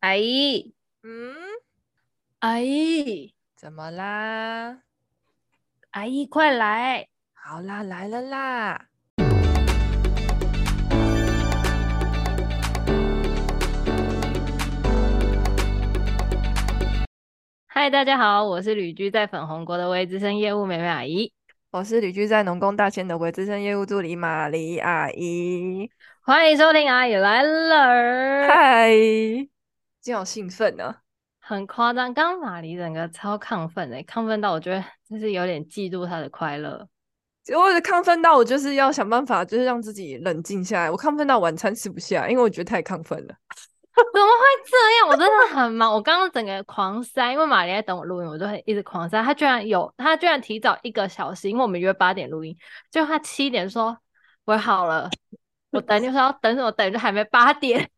阿姨，嗯，阿姨，怎么啦？阿姨，快来！好啦，来了啦！嗨，大家好，我是旅居在粉红国的微资深业务美美阿姨，我是旅居在农工大千的微资深业务助理玛丽阿姨，欢迎收听阿姨来了，嗨。今天好兴奋呢、啊，很夸张。刚玛丽整个超亢奋的，亢奋到我觉得就是有点嫉妒他的快乐。我的亢奋到我就是要想办法，就是让自己冷静下来。我亢奋到晚餐吃不下，因为我觉得太亢奋了。怎么会这样？我真的很忙。我刚刚整个狂塞，因为玛丽在等我录音，我就会一直狂塞。她居然有，她居然提早一个小时，因为我们约八点录音，就她七点说我好了，我等你说要等什么？等就还没八点。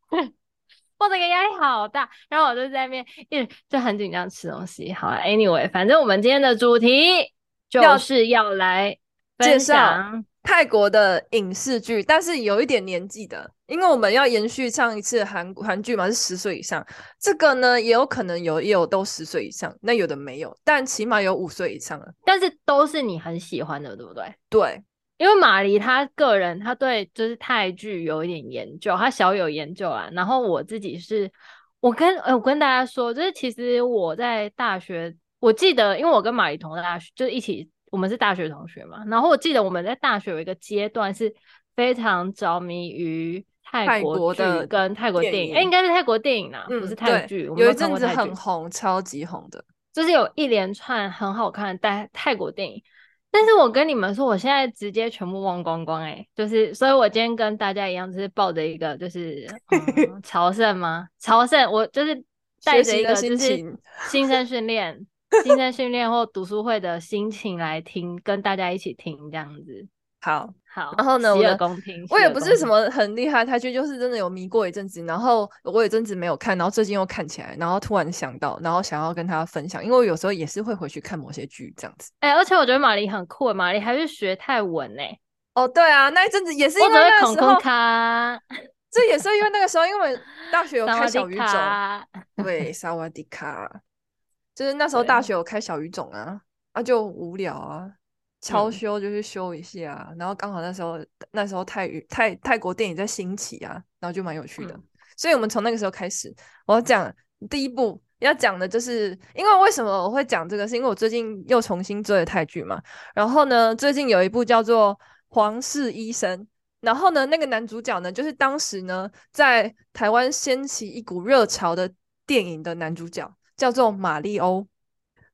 我这个压力好大，然后我就在那边一直就很紧张吃东西。好了，Anyway，反正我们今天的主题就是要来介绍泰国的影视剧，但是有一点年纪的，因为我们要延续上一次韩韩剧嘛，是十岁以上。这个呢，也有可能有，也有都十岁以上，那有的没有，但起码有五岁以上了。但是都是你很喜欢的，对不对？对。因为马黎他个人，他对就是泰剧有一点研究，他小有研究啊。然后我自己是，我跟呃我跟大家说，就是其实我在大学，我记得，因为我跟马黎同大学，就是一起，我们是大学同学嘛。然后我记得我们在大学有一个阶段是非常着迷于泰国的跟泰国电影，哎，应该是泰国电影啊，嗯、不是泰剧。有一阵子很红，超级红的，就是有一连串很好看的泰泰国电影。但是我跟你们说，我现在直接全部忘光光哎、欸，就是，所以我今天跟大家一样，就是抱着一个就是、嗯、朝圣吗？朝圣，我就是带着一个就是新生训练、新生训练或读书会的心情来听，跟大家一起听这样子。好好，然后呢，我听我也不是什么很厉害，泰剧就是真的有迷过一阵子，然后我有阵子没有看，然后最近又看起来，然后突然想到，然后想要跟他分享，因为我有时候也是会回去看某些剧这样子。哎、欸，而且我觉得玛丽很酷，玛丽还是学泰文呢、欸。哦，对啊，那一阵子也是因为那个时候，卡这也是因为那个时候，因为大学有开小语种，对，萨瓦迪卡，就是那时候大学有开小语种啊，啊就无聊啊。超修就去修一下，嗯、然后刚好那时候那时候泰语泰泰国电影在兴起啊，然后就蛮有趣的，嗯、所以我们从那个时候开始，我要讲第一部要讲的就是，因为为什么我会讲这个，是因为我最近又重新追了泰剧嘛，然后呢，最近有一部叫做《皇室医生》，然后呢，那个男主角呢，就是当时呢在台湾掀起一股热潮的电影的男主角，叫做马利欧。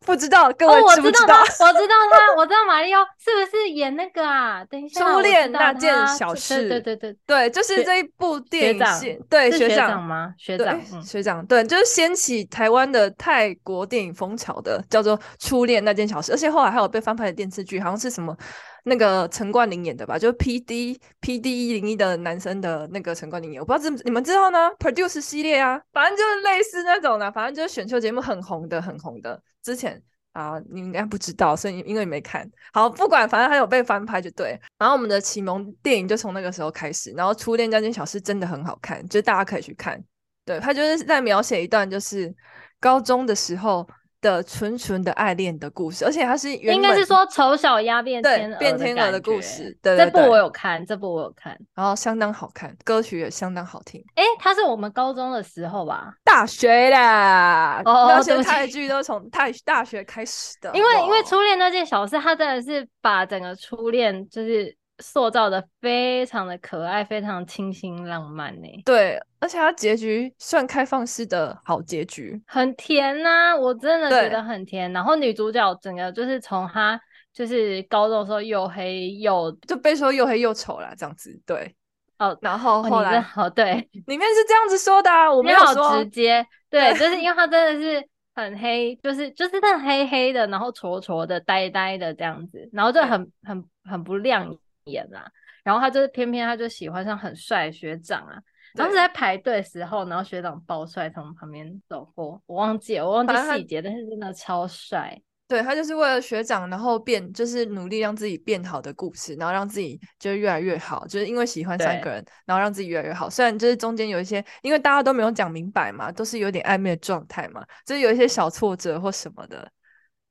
不知道各位知不知道？哦、我知道他，我知道他，我知道玛丽欧是不是演那个啊？等一下，初恋那件小事，对对对对，就是这一部电影学长，对学长吗？学长，嗯、学长，对，就是掀起台湾的泰国电影风潮的，叫做《初恋那件小事》，而且后来还有被翻拍的电视剧，好像是什么。那个陈冠霖演的吧，就是 P D P D 一零一的男生的那个陈冠霖演，我不知道知你们知道呢？Produce 系列啊，反正就是类似那种的，反正就是选秀节目很红的，很红的。之前啊，你应该不知道，所以因为你没看好，不管，反正还有被翻拍就对。然后我们的启蒙电影就从那个时候开始，然后《初恋这件小事》真的很好看，就大家可以去看。对，他就是在描写一段就是高中的时候。的纯纯的爱恋的故事，而且它是应该是说丑小鸭变天鹅变天鹅的故事。对，这部我有看，这部我有看，然后相当好看，歌曲也相当好听。哎，它是我们高中的时候吧？大学啦，那些泰剧都从泰大学开始的。因为因为初恋那件小事，它真的是把整个初恋就是。塑造的非常的可爱，非常清新浪漫呢。对，而且它结局算开放式的好结局，很甜呐、啊，我真的觉得很甜。然后女主角整个就是从她就是高中的时候又黑又就被说又黑又丑啦，这样子。对，哦，然后后来哦对，里面是这样子说的啊，我没有说直接，对，对就是因为她真的是很黑，就是就是那黑黑的，然后挫挫的、呆呆的这样子，然后就很很很不亮眼。演啦，然后他就是偏偏他就喜欢上很帅的学长啊，当时在排队的时候，然后学长爆帅从旁边走过，我忘记了，我忘记细节，但是真的超帅。对，他就是为了学长，然后变就是努力让自己变好的故事，然后让自己就越来越好，就是因为喜欢三个人，然后让自己越来越好。虽然就是中间有一些，因为大家都没有讲明白嘛，都是有点暧昧的状态嘛，就是有一些小挫折或什么的。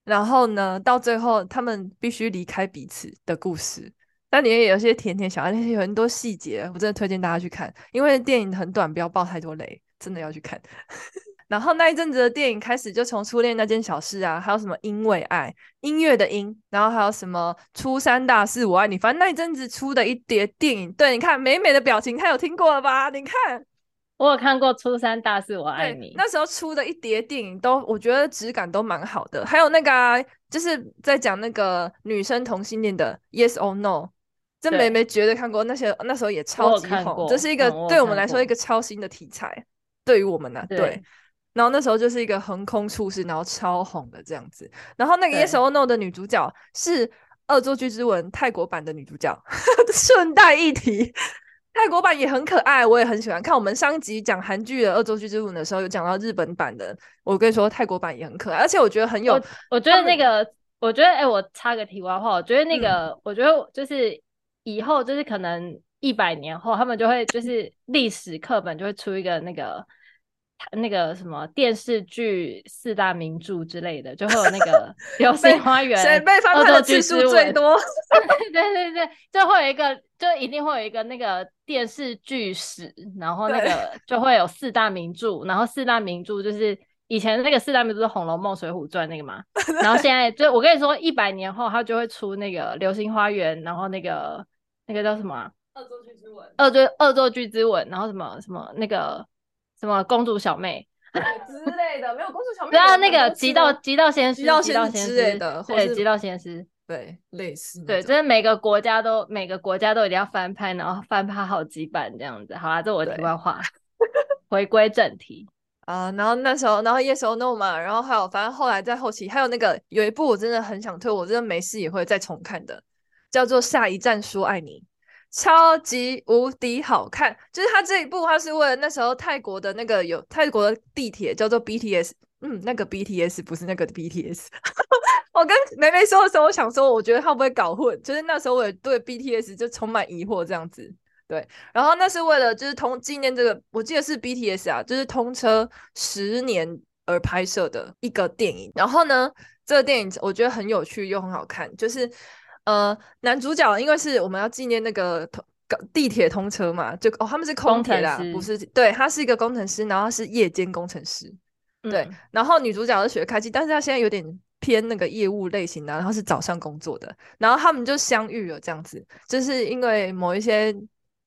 然后呢，到最后他们必须离开彼此的故事，但里面也有些甜甜小爱，那些有很多细节，我真的推荐大家去看，因为电影很短，不要爆太多雷，真的要去看。然后那一阵子的电影开始就从初恋那件小事啊，还有什么因为爱音乐的音，然后还有什么初三大四我爱你，反正那一阵子出的一叠电影，对，你看美美的表情，他有听过了吧？你看，我有看过初三大四我爱你，那时候出的一叠电影都我觉得质感都蛮好的，还有那个、啊、就是在讲那个女生同性恋的 Yes or No，这美美绝对看过，那些那时候也超级红，这是一个、嗯、对我们来说一个超新的题材，对于我们呢、啊，对。对然后那时候就是一个横空出世，然后超红的这样子。然后那个 Yes or No 的女主角是《恶作剧之吻》泰国版的女主角。顺带一提，泰国版也很可爱，我也很喜欢看。我们上一集讲韩剧的《恶作剧之吻》的时候，有讲到日本版的。我跟你说，泰国版也很可爱，而且我觉得很有。我，我觉得那个，我觉得，哎、欸，我插个题外话，我觉得那个，嗯、我觉得就是以后就是可能一百年后，他们就会就是历史课本就会出一个那个。那个什么电视剧四大名著之类的，就会有那个 《流星花园》，谁被翻拍的次数最多？对对对，就会有一个，就一定会有一个那个电视剧史，然后那个 就会有四大名著，然后四大名著就是以前那个四大名著是《红楼梦》《水浒传》那个嘛，然后现在就我跟你说，一百年后他就会出那个《流星花园》，然后那个那个叫什么啊？恶作剧之吻。恶作恶作剧之吻，然后什么什么那个。什么公主小妹 之类的，没有公主小妹。对啊，那个极道极道先师，极道先师之类的，对，极道先师，对，类似。对，就是每个国家都每个国家都一定要翻拍，然后翻拍好几版这样子。好啦，这我的题外话，回归正题啊。然后那时候，然后 Yes or No 嘛，然后还有，反正后来在后期还有那个有一部我真的很想推，我真的没事也会再重看的，叫做《下一站说爱你》。超级无敌好看，就是他这一部，他是为了那时候泰国的那个有泰国的地铁叫做 BTS，嗯，那个 BTS 不是那个 BTS。我跟梅梅说的时候，我想说，我觉得他会不会搞混？就是那时候我也对 BTS 就充满疑惑，这样子。对，然后那是为了就是通纪念这个，我记得是 BTS 啊，就是通车十年而拍摄的一个电影。然后呢，这个电影我觉得很有趣又很好看，就是。呃，男主角因为是我们要纪念那个通地铁通车嘛，就哦他们是空铁啦，不是，对，他是一个工程师，然后他是夜间工程师，嗯、对，然后女主角是学会计，但是她现在有点偏那个业务类型的，然后是早上工作的，然后他们就相遇了这样子，就是因为某一些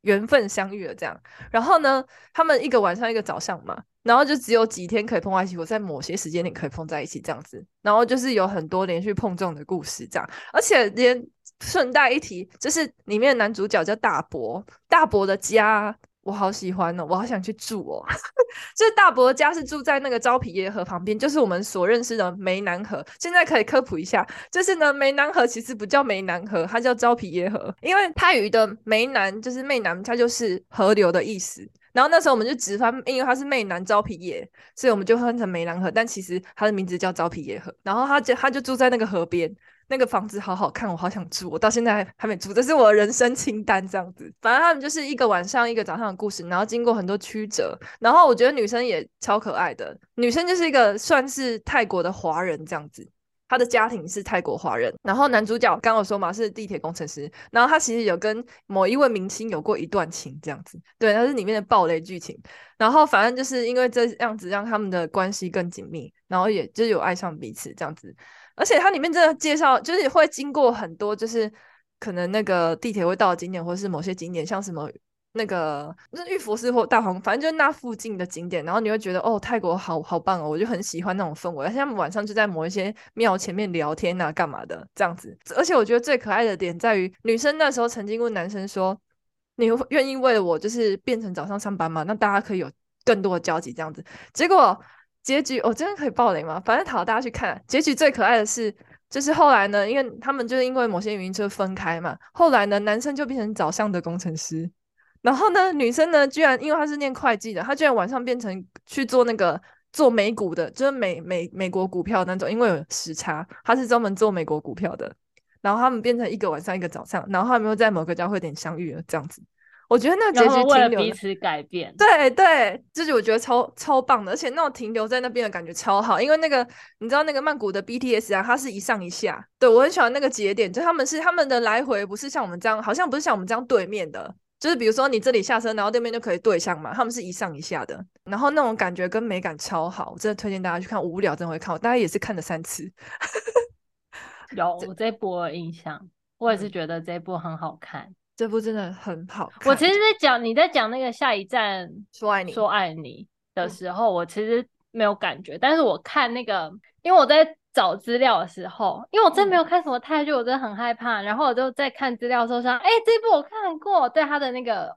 缘分相遇了这样，然后呢，他们一个晚上一个早上嘛。然后就只有几天可以碰在一起，我在某些时间点可以碰在一起这样子，然后就是有很多连续碰撞的故事这样，而且连顺带一提，就是里面的男主角叫大伯，大伯的家我好喜欢哦，我好想去住哦，就是大伯的家是住在那个昭皮耶河旁边，就是我们所认识的湄南河。现在可以科普一下，就是呢湄南河其实不叫湄南河，它叫昭皮耶河，因为泰语的湄南就是湄南，它就是河流的意思。然后那时候我们就直翻，因为它是湄南昭披耶，所以我们就翻成湄南河。但其实它的名字叫招皮耶河。然后他就他就住在那个河边，那个房子好好看，我好想住。我到现在还还没住，这是我的人生清单这样子。反正他们就是一个晚上一个早上的故事，然后经过很多曲折。然后我觉得女生也超可爱的，女生就是一个算是泰国的华人这样子。他的家庭是泰国华人，然后男主角刚我说嘛是地铁工程师，然后他其实有跟某一位明星有过一段情，这样子，对，他是里面的暴雷剧情。然后反正就是因为这样子让他们的关系更紧密，然后也就有爱上彼此这样子。而且它里面真的介绍，就是会经过很多，就是可能那个地铁会到的景点，或是某些景点，像什么。那个那玉佛寺或大皇宫，反正就是那附近的景点，然后你会觉得哦，泰国好好棒哦，我就很喜欢那种氛围。而且他们晚上就在某一些庙前面聊天啊，干嘛的这样子。而且我觉得最可爱的点在于，女生那时候曾经问男生说：“你愿意为了我，就是变成早上上班吗？那大家可以有更多的交集这样子。”结果结局，我、哦、真的可以爆雷吗？反正好，大家去看。结局最可爱的是，就是后来呢，因为他们就是因为某些原因就分开嘛。后来呢，男生就变成早上的工程师。然后呢，女生呢，居然因为她是念会计的，她居然晚上变成去做那个做美股的，就是美美美国股票那种，因为有时差，她是专门做美国股票的。然后他们变成一个晚上一个早上，然后他们又在某个交汇点相遇了，这样子。我觉得那结局停留彼此改变，对对，就是我觉得超超棒的，而且那种停留在那边的感觉超好，因为那个你知道那个曼谷的 BTS 啊，它是一上一下，对，我很喜欢那个节点，就他们是他们的来回不是像我们这样，好像不是像我们这样对面的，就是比如说你这里下车，然后对面就可以对向嘛，他们是一上一下的，然后那种感觉跟美感超好，我真的推荐大家去看，无聊真的会看，我大概也是看了三次。有我这部的印象，我也是觉得这部很好看。这部真的很好看。我其实，在讲你在讲那个下一站说爱你说爱你的时候，我其实没有感觉。但是我看那个，因为我在找资料的时候，因为我真的没有看什么泰剧，我真的很害怕。然后我就在看资料的时候想，哎，这部我看过，对他的那个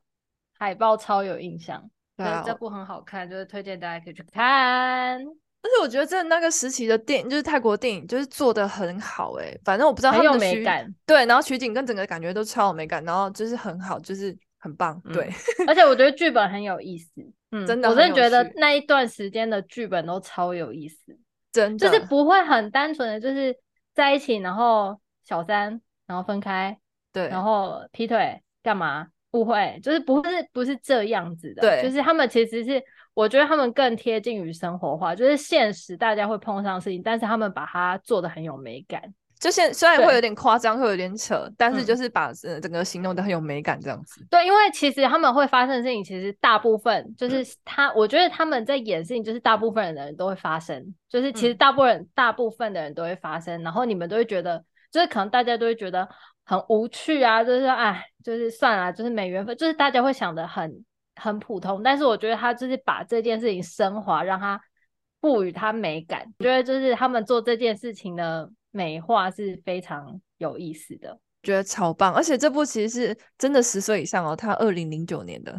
海报超有印象。对，这部很好看，就是推荐大家可以去看。而且我觉得真的那个时期的电影，就是泰国电影，就是做的很好哎、欸。反正我不知道他们的美感，对，然后取景跟整个感觉都超有美感，然后就是很好，就是很棒。对，嗯、而且我觉得剧本很有意思，嗯，真的，我真的觉得那一段时间的剧本都超有意思，真的，就是不会很单纯的就是在一起，然后小三，然后分开，对，然后劈腿干嘛？误会，就是不是不是这样子的，对，就是他们其实是。我觉得他们更贴近于生活化，就是现实大家会碰上事情，但是他们把它做的很有美感。就现虽然会有点夸张，会有点扯，但是就是把整个形容得很有美感这样子。对，因为其实他们会发生的事情，其实大部分就是他，嗯、我觉得他们在演事情，就是大部分的人都会发生，就是其实大部分人、嗯、大部分的人都会发生，然后你们都会觉得，就是可能大家都会觉得很无趣啊，就是说哎，就是算了，就是没缘分，就是大家会想的很。很普通，但是我觉得他就是把这件事情升华，让他赋予它美感。我觉得就是他们做这件事情的美化是非常有意思的，觉得超棒。而且这部其实是真的十岁以上哦，他二零零九年的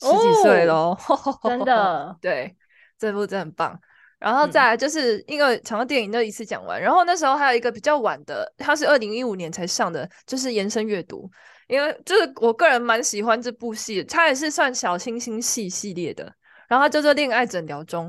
十几岁咯，哦、真的。对，这部真的很棒。然后再来就是因为长的电影那一次讲完，嗯、然后那时候还有一个比较晚的，它是二零一五年才上的，就是延伸阅读。因为就是我个人蛮喜欢这部戏，它也是算小清新系系列的。然后它叫做《恋爱诊疗中》，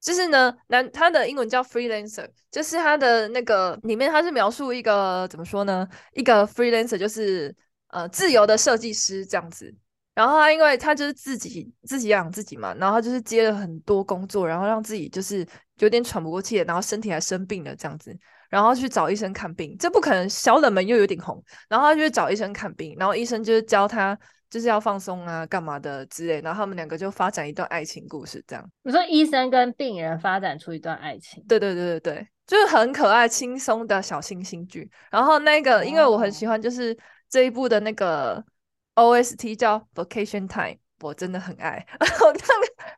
就是呢，男他的英文叫 freelancer，就是他的那个里面他是描述一个怎么说呢？一个 freelancer 就是呃自由的设计师这样子。然后他因为他就是自己自己养自己嘛，然后他就是接了很多工作，然后让自己就是有点喘不过气，然后身体还生病了这样子。然后去找医生看病，这不可能，小冷门又有点红。然后他就去找医生看病，然后医生就是教他就是要放松啊，干嘛的之类。然后他们两个就发展一段爱情故事，这样。你说医生跟病人发展出一段爱情？对对对对对，就是很可爱、轻松的小清新剧。然后那个，因为我很喜欢，就是这一部的那个 OST 叫 Vacation Time，我真的很爱。我刚刚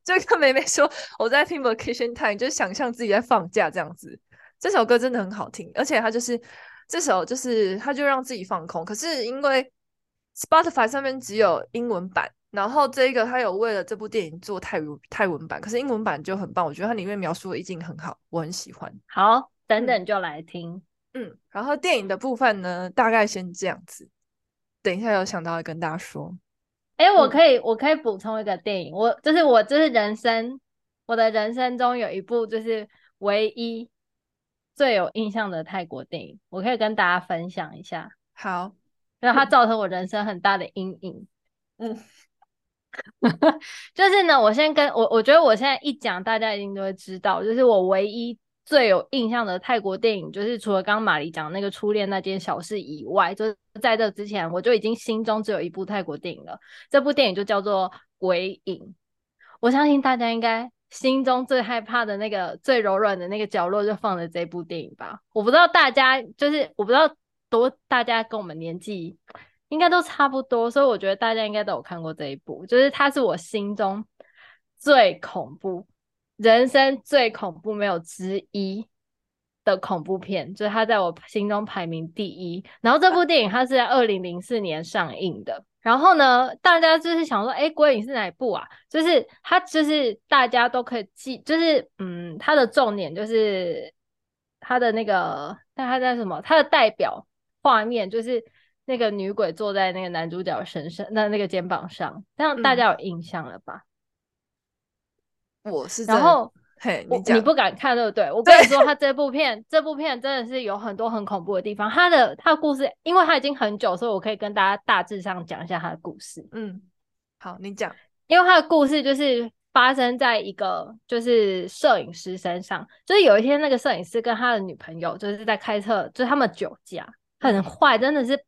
就跟妹妹说，我在听 Vacation Time，就想象自己在放假这样子。这首歌真的很好听，而且它就是这首，就是它就让自己放空。可是因为 Spotify 上面只有英文版，然后这一个他有为了这部电影做泰文泰文版，可是英文版就很棒，我觉得它里面描述的意境很好，我很喜欢。好，等等就来听。嗯，嗯，然后电影的部分呢，大概先这样子。等一下有想到要跟大家说，哎，我可以我可以补充一个电影，我就是我就是人生我的人生中有一部就是唯一。最有印象的泰国电影，我可以跟大家分享一下。好，因为它造成我人生很大的阴影。嗯，就是呢，我先跟我，我觉得我现在一讲，大家一定都会知道，就是我唯一最有印象的泰国电影，就是除了刚刚马骊讲那个初恋那件小事以外，就是在这之前，我就已经心中只有一部泰国电影了。这部电影就叫做《鬼影》，我相信大家应该。心中最害怕的那个最柔软的那个角落，就放在这部电影吧。我不知道大家，就是我不知道多大家跟我们年纪应该都差不多，所以我觉得大家应该都有看过这一部。就是它是我心中最恐怖、人生最恐怖没有之一的恐怖片，就是它在我心中排名第一。然后这部电影它是在二零零四年上映的。然后呢，大家就是想说，哎，鬼影是哪一部啊？就是它，就是大家都可以记，就是嗯，它的重点就是它的那个，但它在什么？它的代表画面就是那个女鬼坐在那个男主角身上，那那个肩膀上，这样大家有印象了吧？嗯、我是，然后嘿，你讲，你不敢看对不对？我 跟你说，他这部片，这部片真的是有很多很恐怖的地方。他的他的故事，因为他已经很久，所以我可以跟大家大致上讲一下他的故事。嗯，好，你讲。因为他的故事就是发生在一个就是摄影师身上，就是有一天那个摄影师跟他的女朋友就是在开车，就是他们酒驾，很坏，真的是。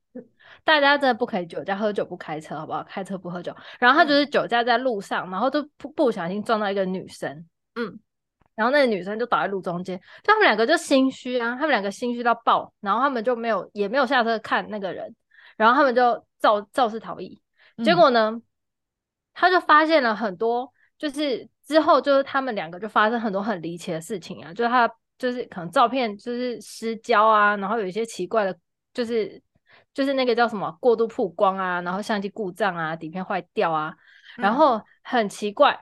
大家真的不可以酒驾，喝酒不开车，好不好？开车不喝酒。然后他就是酒驾在路上，嗯、然后就不不小心撞到一个女生，嗯，然后那个女生就倒在路中间，就他们两个就心虚啊，他们两个心虚到爆，然后他们就没有也没有下车看那个人，然后他们就肇肇事逃逸。结果呢，嗯、他就发现了很多，就是之后就是他们两个就发生很多很离奇的事情啊，就是他就是可能照片就是失焦啊，然后有一些奇怪的，就是。就是那个叫什么过度曝光啊，然后相机故障啊，底片坏掉啊，然后很奇怪，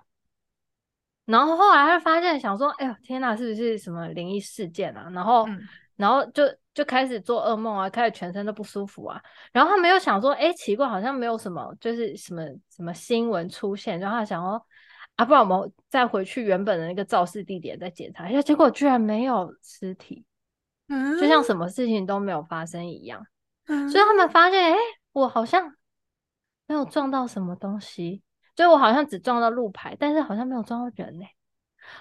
嗯、然后后来他就发现想说，哎呦天哪，是不是什么灵异事件啊？然后，嗯、然后就就开始做噩梦啊，开始全身都不舒服啊。然后他没有想说，哎，奇怪，好像没有什么，就是什么什么新闻出现。然后他想说，啊，不然我们再回去原本的那个肇事地点再检查一下。结果居然没有尸体，嗯，就像什么事情都没有发生一样。所以他们发现，哎、欸，我好像没有撞到什么东西，就我好像只撞到路牌，但是好像没有撞到人呢、欸，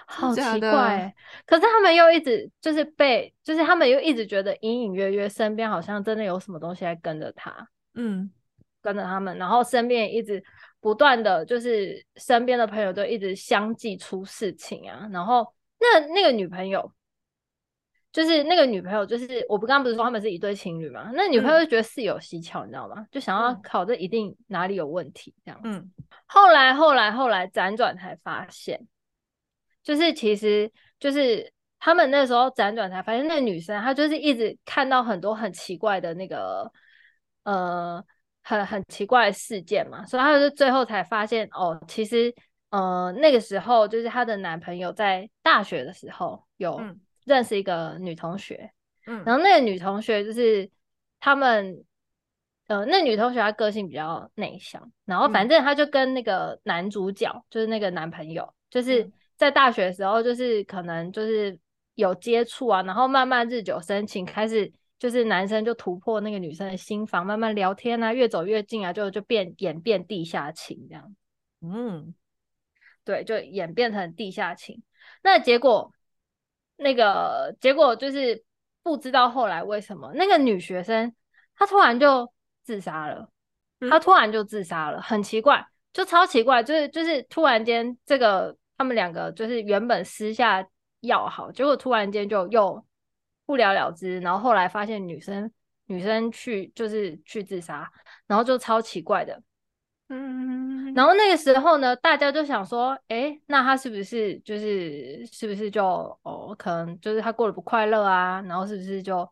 好奇怪、欸。可是他们又一直就是被，就是他们又一直觉得隐隐约约身边好像真的有什么东西在跟着他，嗯，跟着他们，然后身边一直不断的就是身边的朋友都一直相继出事情啊，然后那那个女朋友。就是那个女朋友，就是我不刚刚不是说他们是一对情侣嘛？那女朋友就觉得事有蹊跷，你知道吗？就想要考这一定哪里有问题这样子。嗯。后来后来后来辗转才发现，就是其实就是他们那时候辗转才发现，那个女生她就是一直看到很多很奇怪的那个呃很很奇怪的事件嘛，所以她就最后才发现哦，其实呃那个时候就是她的男朋友在大学的时候有。嗯认识一个女同学，嗯，然后那个女同学就是他们，呃，那女同学她个性比较内向，然后反正她就跟那个男主角，嗯、就是那个男朋友，就是在大学的时候，就是可能就是有接触啊，然后慢慢日久生情，开始就是男生就突破那个女生的心房，慢慢聊天啊，越走越近啊，就就变演变地下情这样，嗯，对，就演变成地下情，那结果。那个结果就是不知道后来为什么那个女学生她突然就自杀了，她突然就自杀了，嗯、很奇怪，就超奇怪，就是就是突然间这个他们两个就是原本私下要好，结果突然间就又不了了之，然后后来发现女生女生去就是去自杀，然后就超奇怪的。嗯，然后那个时候呢，大家就想说，哎，那他是不是就是是不是就哦，可能就是他过得不快乐啊，然后是不是就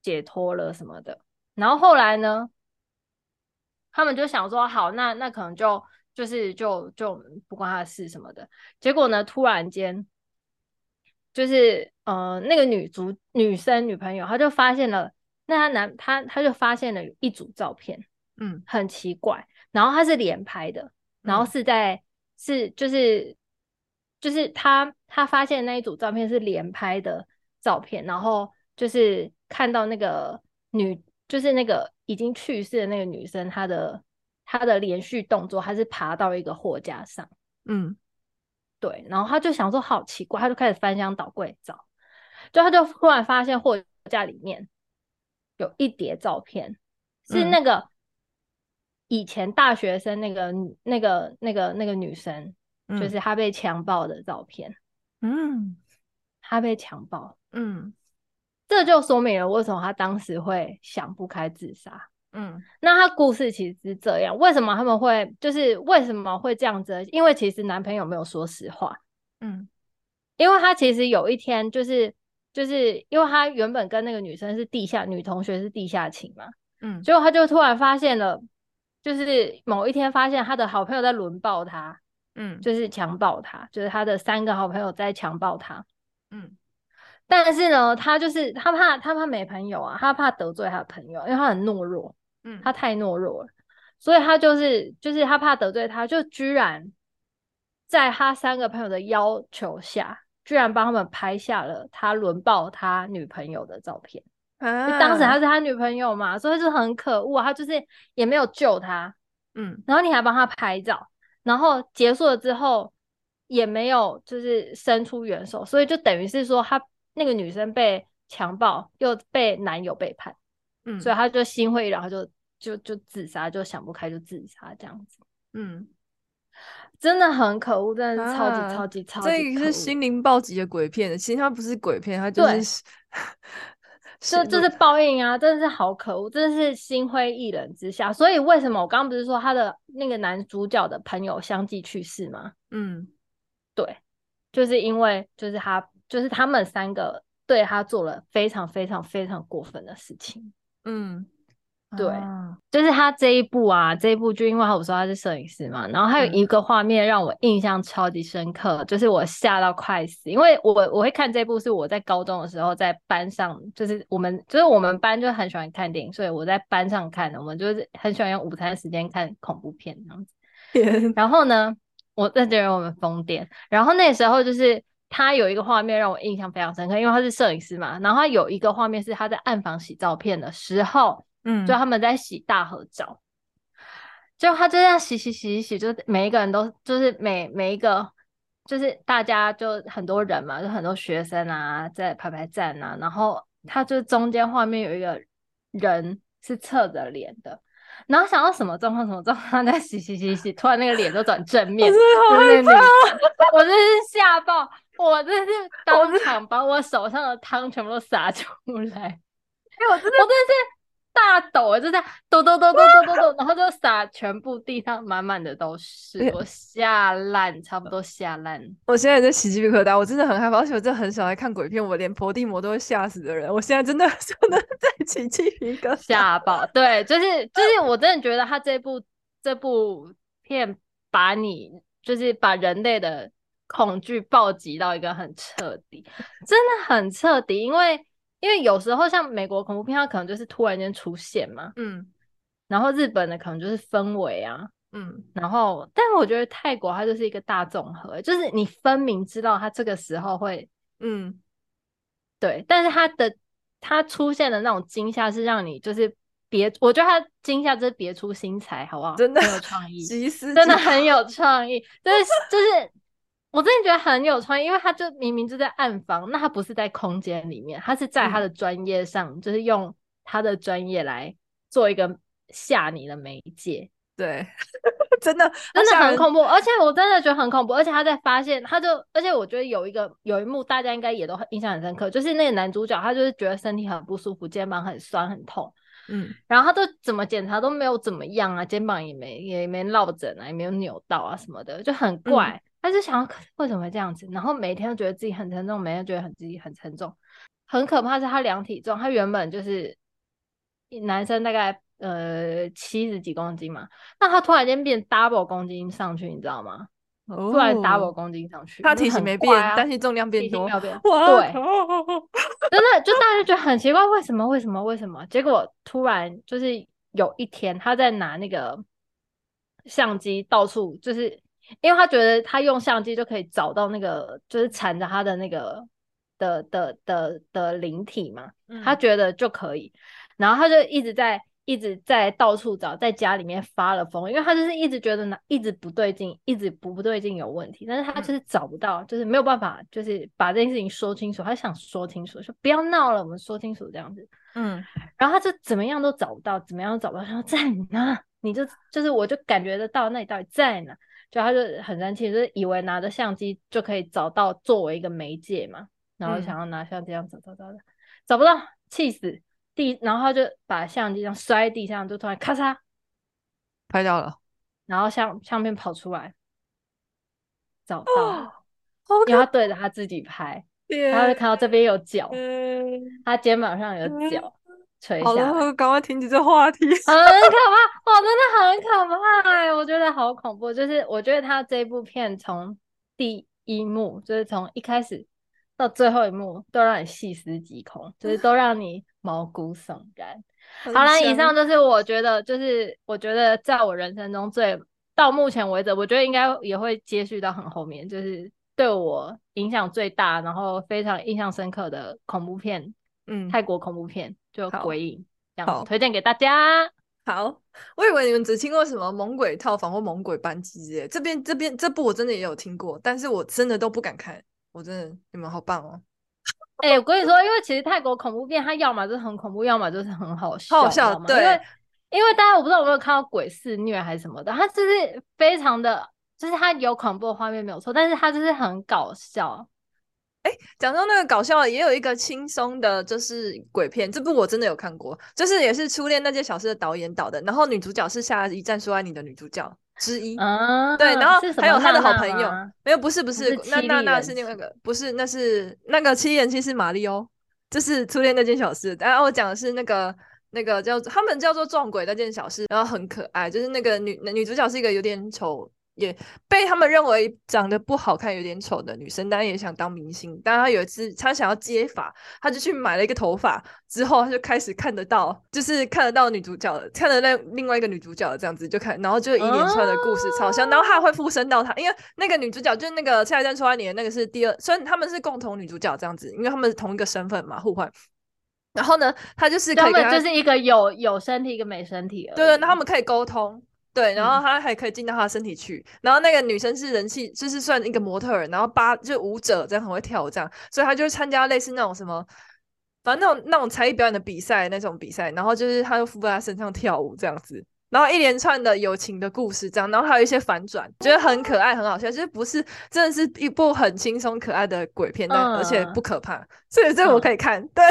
解脱了什么的？然后后来呢，他们就想说，好，那那可能就就是就就不关他的事什么的。结果呢，突然间就是呃，那个女主女生女朋友，她就发现了，那她男她她就发现了一组照片，嗯，很奇怪。然后他是连拍的，然后是在、嗯、是就是就是他他发现那一组照片是连拍的照片，然后就是看到那个女就是那个已经去世的那个女生，她的她的连续动作，她是爬到一个货架上，嗯，对，然后他就想说好奇怪，他就开始翻箱倒柜找，就他就忽然发现货架里面有一叠照片，是那个。嗯以前大学生那个、那个、那个、那个女生，嗯、就是她被强暴的照片。嗯，她被强暴。嗯，这就说明了为什么她当时会想不开自杀。嗯，那她故事其实是这样：为什么他们会，就是为什么会这样子？因为其实男朋友没有说实话。嗯，因为他其实有一天，就是就是因为他原本跟那个女生是地下女同学是地下情嘛。嗯，结果他就突然发现了。就是某一天发现他的好朋友在轮暴他，嗯，就是强暴他，就是他的三个好朋友在强暴他，嗯，但是呢，他就是他怕他怕没朋友啊，他怕得罪他的朋友，因为他很懦弱，嗯，他太懦弱了，所以他就是就是他怕得罪他，就居然在他三个朋友的要求下，居然帮他们拍下了他轮暴他女朋友的照片。啊，当时他是他女朋友嘛，所以就很可恶啊。他就是也没有救他，嗯，然后你还帮他拍照，然后结束了之后也没有就是伸出援手，所以就等于是说他那个女生被强暴又被男友背叛，嗯，所以他就心灰意冷，然后就就就自杀，就想不开就自杀这样子，嗯，真的很可恶，真的超级、啊、超级超级，这个是心灵暴击的鬼片，其实它不是鬼片，它就是。这这是报应啊！真的是好可恶，真的是心灰意冷之下。所以为什么我刚刚不是说他的那个男主角的朋友相继去世吗？嗯，对，就是因为就是他就是他们三个对他做了非常非常非常过分的事情。嗯。对，啊、就是他这一部啊，这一部就，因为我说他是摄影师嘛，然后还有一个画面让我印象超级深刻，嗯、就是我吓到快死，因为我我会看这部是我在高中的时候在班上，就是我们就是我们班就很喜欢看电影，所以我在班上看的，我们就是很喜欢用午餐时间看恐怖片这样子。然后呢，我那觉得我们疯癫，然后那时候就是他有一个画面让我印象非常深刻，因为他是摄影师嘛，然后他有一个画面是他在暗房洗照片的时候。嗯，就他们在洗大合照，就他就这样洗洗洗洗洗，就每一个人都就是每每一个就是大家就很多人嘛，就很多学生啊在排排站啊，然后他就中间画面有一个人是侧着脸的，然后想到什么状况什么状况，他在洗洗洗洗，突然那个脸都转正面，我真的好害怕，我真是吓爆，我真是当场把我手上的汤全部都洒出来，因为我真的我真的是。大抖，就这样抖抖抖抖抖抖抖，然后就撒全部地上满满的都是，我吓烂，差不多吓烂。我现在在起鸡皮疙瘩，我真的很害怕，而且我真的很少来看鬼片，我连佛地魔都会吓死的人，我现在真的真的在起鸡皮疙瘩，吓爆。对，就是就是，我真的觉得他这部这部片把你就是把人类的恐惧暴击到一个很彻底，真的很彻底，因为。因为有时候像美国恐怖片，它可能就是突然间出现嘛，嗯，然后日本的可能就是氛围啊，嗯，然后但我觉得泰国它就是一个大综合，就是你分明知道它这个时候会，嗯，对，但是它的它出现的那种惊吓是让你就是别，我觉得它惊吓就是别出心裁，好不好？真的很有创意，真的很有创意，就是就是。我真的觉得很有创意，因为他就明明就在暗房，那他不是在空间里面，他是在他的专业上，嗯、就是用他的专业来做一个吓你的媒介。对，真的真的很恐怖，而且我真的觉得很恐怖，而且他在发现，他就而且我觉得有一个有一幕大家应该也都印象很深刻，就是那个男主角他就是觉得身体很不舒服，肩膀很酸很痛，嗯，然后他都怎么检查都没有怎么样啊，肩膀也没也没落枕啊，也没有扭到啊什么的，就很怪。嗯他就想为什么会这样子，然后每天都觉得自己很沉重，每天觉得很自己很沉重，很可怕。是他量体重，他原本就是男生大概呃七十几公斤嘛，那他突然间变 double 公斤上去，你知道吗？哦、突然 double 公斤上去，他体型没变，啊、但是重量变多，变对，真的就大家觉得很奇怪，为什么？为什么？为什么？结果突然就是有一天，他在拿那个相机到处就是。因为他觉得他用相机就可以找到那个，就是缠着他的那个的的的的灵体嘛，嗯、他觉得就可以，然后他就一直在一直在到处找，在家里面发了疯，因为他就是一直觉得哪一直不对劲，一直不不对劲有问题，但是他就是找不到，嗯、就是没有办法，就是把这件事情说清楚，他想说清楚，说不要闹了，我们说清楚这样子，嗯，然后他就怎么样都找不到，怎么样都找不到，他说在哪？你就就是我就感觉得到那里到底在哪？就他就很生气，就是以为拿着相机就可以找到作为一个媒介嘛，然后想要拿相机这样找找找找，找不到，气死。地，然后他就把相机这样摔地上，就突然咔嚓拍掉了，然后相相片跑出来，找到了，哦、因为他对着他自己拍，天然后就看到这边有脚，天他肩膀上有脚。垂下，赶快停止这话题，很可怕，哇，真的很可怕哎，我觉得好恐怖。就是我觉得他这部片从第一幕，就是从一开始到最后一幕，都让你细思极恐，就是都让你毛骨悚然。好了，以上就是我觉得，就是我觉得在我人生中最到目前为止，我觉得应该也会接续到很后面，就是对我影响最大，然后非常印象深刻的恐怖片，嗯，泰国恐怖片就《鬼影》这样推荐给大家。好，我以为你们只听过什么《猛鬼套房》或《猛鬼班机》耶，这边这边这部我真的也有听过，但是我真的都不敢看，我真的你们好棒哦。哎、欸，我跟你说，因为其实泰国恐怖片，它要么就是很恐怖，要么就是很好笑，好笑，对。因为因为大家我不知道有没有看到鬼肆虐还是什么的，它就是非常的，就是它有恐怖的画面没有错，但是它就是很搞笑。哎、欸，讲到那个搞笑，也有一个轻松的，就是鬼片，这部我真的有看过，就是也是初恋那件小事的导演导的，然后女主角是下一站说爱你的女主角。之一，嗯，对，然后还有他的好朋友，没有，不是不是，那那那是另外一个，不是，那是那个七人七是玛丽欧，就是初恋那件小事。然后我讲的是那个那个叫他们叫做撞鬼那件小事，然后很可爱，就是那个女女主角是一个有点丑。也被他们认为长得不好看、有点丑的女生，当然也想当明星。但她有一次，她想要接发，她就去买了一个头发，之后她就开始看得到，就是看得到女主角了，看得到另外一个女主角的这样子就看，然后就一连串的故事超像，然后她还会附身到她，因为那个女主角就是那个《下一站出发点》那个是第二，虽然他们是共同女主角这样子，因为他们是同一个身份嘛，互换。然后呢，她就是他们就是一个有有身体，一个没身体，对对，那他们可以沟通。对，然后他还可以进到他的身体去，嗯、然后那个女生是人气，就是算一个模特儿，然后八就舞者这样很会跳舞这样，所以他就会参加类似那种什么，反正那种那种才艺表演的比赛那种比赛，然后就是他就附在他身上跳舞这样子，然后一连串的友情的故事这样，然后还有一些反转，觉得很可爱很好笑，就是不是真的是一部很轻松可爱的鬼片，但而且不可怕，所以这个我可以看。嗯、对，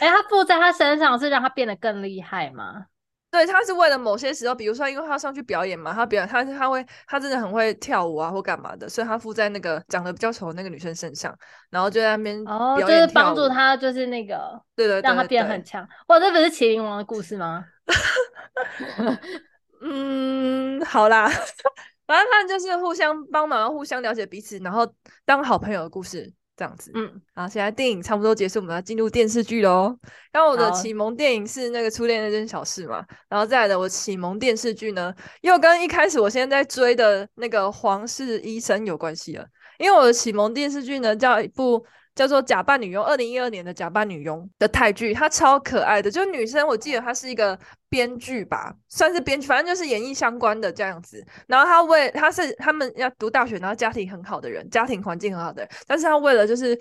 哎，他附在他身上是让他变得更厉害吗？对，他是为了某些时候，比如说，因为他上去表演嘛，他表演，他他会，他真的很会跳舞啊，或干嘛的，所以他附在那个长得比较丑的那个女生身上，然后就在那边哦，就是帮助他，就是那个，对对，对，让他变很强。哇，这不是麒麟王的故事吗？嗯，好啦，反正他就是互相帮忙，互相了解彼此，然后当好朋友的故事。这样子，嗯，然后，现在电影差不多结束，我们要进入电视剧喽。然后我的启蒙电影是那个初恋那件小事嘛，然后再来的我启蒙电视剧呢，又跟一开始我现在在追的那个皇室医生有关系了，因为我的启蒙电视剧呢叫一部。叫做《假扮女佣》，二零一二年的《假扮女佣》的泰剧，她超可爱的，就女生，我记得她是一个编剧吧，算是编剧，反正就是演艺相关的这样子。然后她为她是他们要读大学，然后家庭很好的人，家庭环境很好的人，但是她为了就是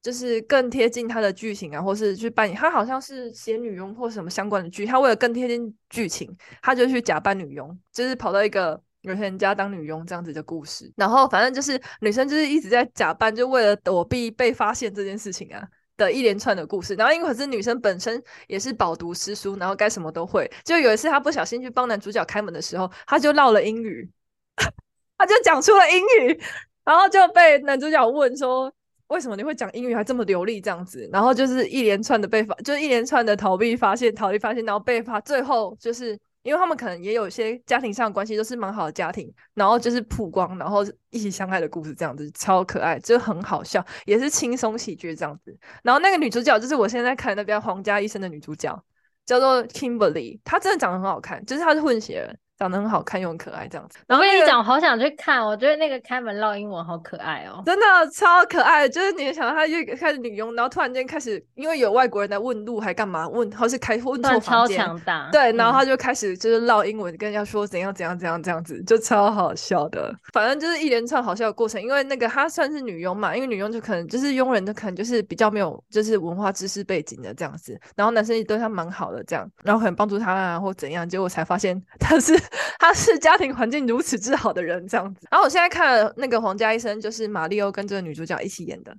就是更贴近她的剧情啊，或是去扮演，她好像是写女佣或什么相关的剧，她为了更贴近剧情，她就去假扮女佣，就是跑到一个。有些人家当女佣这样子的故事，然后反正就是女生就是一直在假扮，就为了躲避被发现这件事情啊的一连串的故事。然后因为可是女生本身也是饱读诗书，然后该什么都会。就有一次她不小心去帮男主角开门的时候，她就唠了英语，她就讲出了英语，然后就被男主角问说：“为什么你会讲英语还这么流利？”这样子，然后就是一连串的被发，就是一连串的逃避发现，逃避发现，然后被发，最后就是。因为他们可能也有些家庭上的关系，都是蛮好的家庭，然后就是曝光，然后一起相爱的故事，这样子超可爱，就很好笑，也是轻松喜剧这样子。然后那个女主角就是我现在看那边皇家医生的女主角，叫做 Kimberly，她真的长得很好看，就是她是混血人。长得很好看又很可爱，这样子。然后、跟你讲，我好想去看。我觉得那个开门唠英文好可爱哦，真的超可爱。就是你想到他又开始女佣，然后突然间开始，因为有外国人在问路，还干嘛问，或是开问错房间。超强大。对，然后她就开始就是唠英文，跟人家说怎样怎样怎样这样子，就超好笑的。反正就是一连串好笑的过程。因为那个她算是女佣嘛，因为女佣就可能就是佣人，就可能就是比较没有就是文化知识背景的这样子。然后男生也对她蛮好的这样，然后可能帮助她啊或怎样，结果才发现她是他是家庭环境如此之好的人，这样子。然后我现在看了那个《皇家医生》，就是马里欧跟这个女主角一起演的，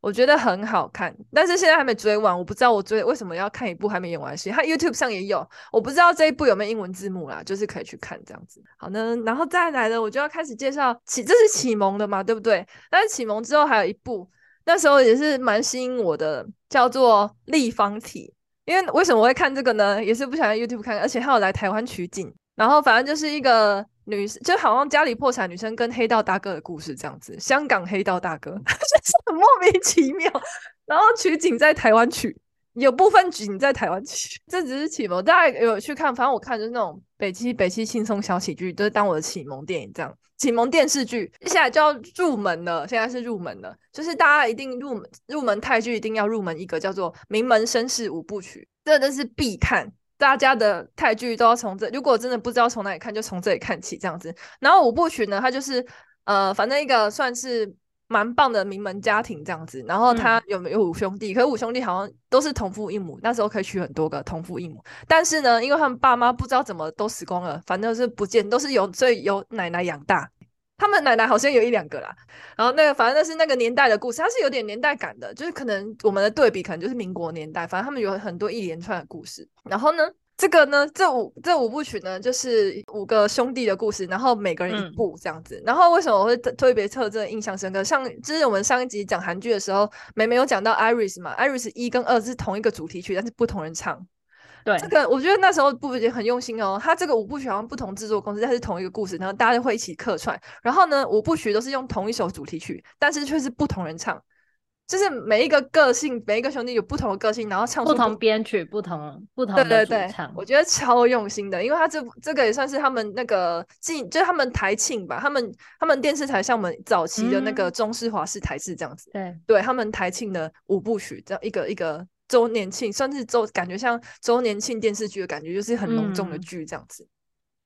我觉得很好看。但是现在还没追完，我不知道我追为什么要看一部还没演完戏。他 YouTube 上也有，我不知道这一部有没有英文字幕啦，就是可以去看这样子。好呢，然后再来呢，我就要开始介绍启，这是启蒙的嘛，对不对？但是启蒙之后还有一部，那时候也是蛮吸引我的，叫做《立方体》。因为为什么我会看这个呢？也是不想在 YouTube 看，而且还有来台湾取景。然后反正就是一个女，就好像家里破产女生跟黑道大哥的故事这样子。香港黑道大哥 就是很莫名其妙，然后取景在台湾取，有部分景在台湾取，这只是启蒙。大家有去看，反正我看就是那种北七北七轻松小喜剧，都是当我的启蒙电影这样，启蒙电视剧。接下来就要入门了，现在是入门了，就是大家一定入门入门泰剧一定要入门一个叫做《名门绅士五部曲》，这真是必看。大家的泰剧都要从这，如果真的不知道从哪里看，就从这里看起这样子。然后五部曲呢，它就是呃，反正一个算是蛮棒的名门家庭这样子。然后他有没有五兄弟？嗯、可是五兄弟好像都是同父异母，那时候可以娶很多个同父异母。但是呢，因为他们爸妈不知道怎么都死光了，反正是不见，都是由所以由奶奶养大。他们奶奶好像有一两个啦。然后那个反正那是那个年代的故事，它是有点年代感的，就是可能我们的对比可能就是民国年代。反正他们有很多一连串的故事。然后呢，这个呢，这五这五部曲呢，就是五个兄弟的故事，然后每个人一部这样子。嗯、然后为什么我会特特别特这印象深刻？像就是我们上一集讲韩剧的时候，美美有讲到 Iris 嘛，Iris 一跟二是同一个主题曲，但是不同人唱。对，这个我觉得那时候布也很用心哦。他这个五部曲好像不同制作公司，但是同一个故事，然后大家会一起客串。然后呢，五部曲都是用同一首主题曲，但是却是不同人唱。就是每一个个性，每一个兄弟有不同的个性，然后唱不，不同编曲，不同不同的对对对，我觉得超用心的，因为他这这个也算是他们那个进，就是他们台庆吧，他们他们电视台像我们早期的那个中视、华式、台式这样子，对对，他们台庆的五部曲，这样一个一个周年庆，算是周感觉像周年庆电视剧的感觉，就是很隆重的剧这样子。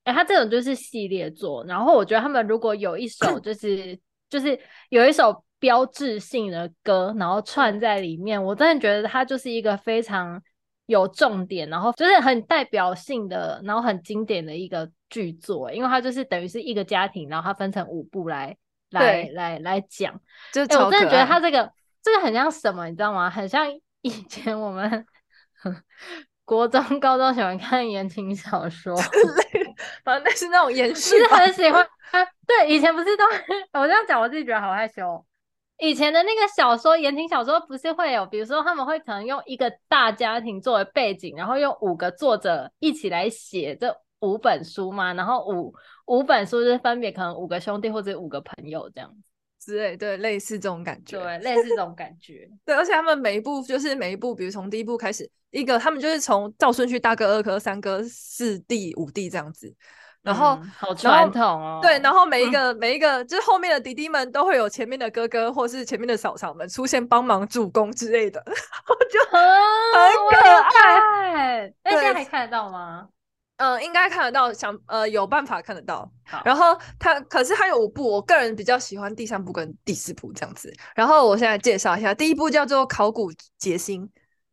哎、嗯，他这种就是系列作，然后我觉得他们如果有一首 就是就是有一首。标志性的歌，然后串在里面，我真的觉得它就是一个非常有重点，然后就是很代表性的，然后很经典的一个剧作，因为它就是等于是一个家庭，然后它分成五部来来来来讲。就、欸、我真的觉得它这个这个很像什么，你知道吗？很像以前我们国中、高中喜欢看言情小说，反正那是那种延续，就是很喜欢啊。对，以前不是都我这样讲，我自己觉得好害羞。以前的那个小说言情小说不是会有，比如说他们会可能用一个大家庭作为背景，然后用五个作者一起来写这五本书嘛，然后五五本书是分别可能五个兄弟或者五个朋友这样子之类，对，类似这种感觉，对，类似这种感觉，对，而且他们每一步就是每一步，比如从第一步开始，一个他们就是从照顺序大哥、二哥、三哥、四弟、五弟这样子。然后、嗯、好传统哦，对，然后每一个、嗯、每一个就是后面的弟弟们都会有前面的哥哥或是前面的嫂嫂们出现帮忙助攻之类的，我就很可爱。那现在还看得到吗？嗯，应该看得到，想呃有办法看得到。然后他可是他有五部，我个人比较喜欢第三部跟第四部这样子。然后我现在介绍一下，第一部叫做《考古杰星》，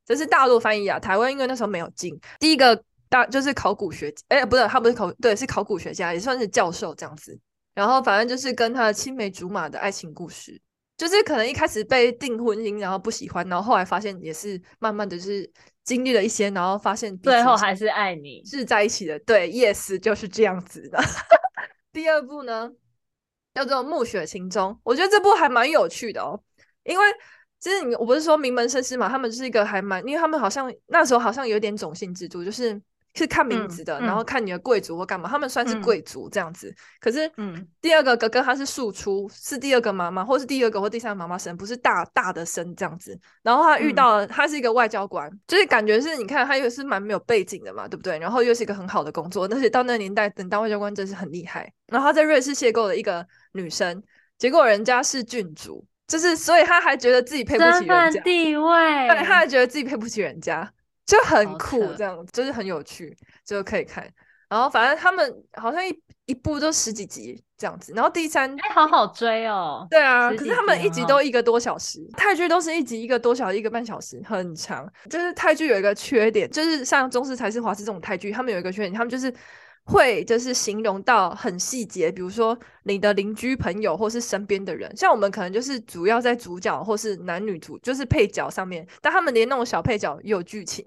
这是大陆翻译啊，台湾因为那时候没有进。第一个。大就是考古学，哎、欸，不是，他不是考，对，是考古学家，也算是教授这样子。然后反正就是跟他的青梅竹马的爱情故事，就是可能一开始被订婚姻，然后不喜欢，然后后来发现也是慢慢的就是经历了一些，然后发现最后还是爱你，是在一起的。对，yes，就是这样子的。第二部呢叫做《暮雪情踪》，我觉得这部还蛮有趣的哦，因为。其实你我不是说名门绅士嘛，他们就是一个还蛮，因为他们好像那时候好像有点种姓制度，就是是看名字的，嗯、然后看你的贵族或干嘛，嗯、他们算是贵族这样子。嗯、可是，嗯，第二个哥哥他是庶出，是第二个妈妈，或是第二个或第三个妈妈生，不是大大的生这样子。然后他遇到了，他是一个外交官，嗯、就是感觉是你看他又是蛮没有背景的嘛，对不对？然后又是一个很好的工作，而且到那个年代等当外交官真是很厉害。然后他在瑞士邂逅了一个女生，结果人家是郡主。就是，所以他还觉得自己配不起人家地位，对，他还觉得自己配不起人家，就很酷，这样就是很有趣，就可以看。然后反正他们好像一一部都十几集这样子，然后第三，哎、欸，好好追哦。对啊，可是他们一集都一个多小时，泰剧都是一集一个多小时，一个半小时，很长。就是泰剧有一个缺点，就是像中式才是、华式这种泰剧，他们有一个缺点，他们就是。会就是形容到很细节，比如说你的邻居朋友或是身边的人，像我们可能就是主要在主角或是男女主，就是配角上面，但他们连那种小配角也有剧情，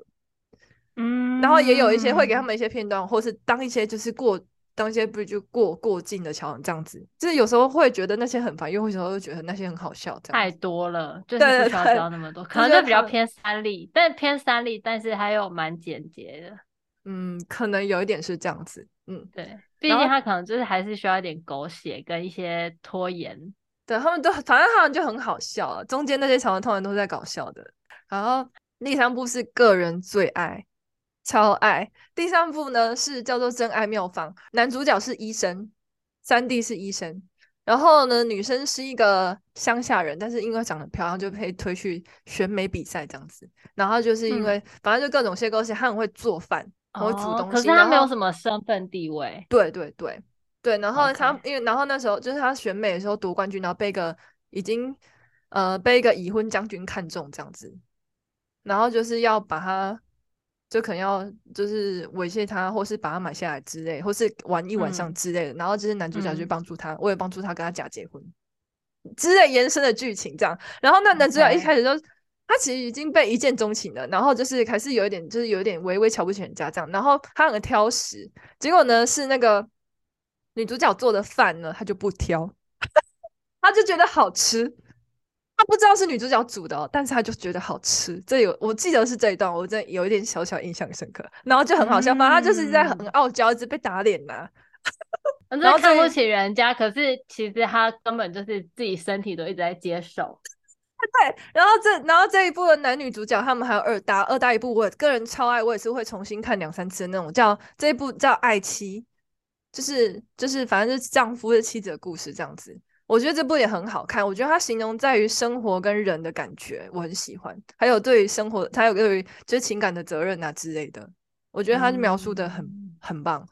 嗯，然后也有一些会给他们一些片段，或是当一些就是过当一些不就过过境的桥这样子，就是有时候会觉得那些很烦，又有时候会觉得那些很好笑，太多了，就是不需要教那么多，可能就比较偏三立，但偏三立，但是还有蛮简洁的。嗯，可能有一点是这样子，嗯，对，毕竟他可能就是还是需要一点狗血跟一些拖延，对他们都反正他们就很好笑，中间那些桥段通常都是在搞笑的。然后第三部是个人最爱，超爱。第三部呢是叫做《真爱妙方》，男主角是医生，三弟是医生。然后呢，女生是一个乡下人，但是因为长得漂亮，就被推去选美比赛这样子。然后就是因为，嗯、反正就各种邂逅，他很会做饭，很会煮东西。哦、可是他没有什么身份地位。对对对对。然后他因为，然后那时候就是他选美的时候夺冠军，然后被一个已经呃被一个已婚将军看中这样子，然后就是要把他。就可能要就是猥亵他，或是把他买下来之类，或是玩一晚上之类的。嗯、然后就是男主角去帮助他，为了帮助他跟他假结婚之类延伸的剧情这样。然后那男主角一开始就他其实已经被一见钟情了，然后就是还是有一点就是有一点微微瞧不起人家这样。然后他很挑食，结果呢是那个女主角做的饭呢，他就不挑，他就觉得好吃。他不知道是女主角煮的哦，但是他就觉得好吃。这有我记得是这一段，我真的有一点小小印象深刻。然后就很好笑，反正他就是在很傲娇，一直被打脸呐、啊。然后看不起人家，可是其实他根本就是自己身体都一直在接受。对，然后这然后这一部的男女主角他们还有二搭，二搭一部我个人超爱，我也是会重新看两三次的那种。叫这一部叫《爱妻》，就是就是反正就是丈夫的妻子的故事这样子。我觉得这部也很好看，我觉得它形容在于生活跟人的感觉，我很喜欢。还有对于生活，还有对于就是情感的责任啊之类的，我觉得它描述的很、嗯、很棒。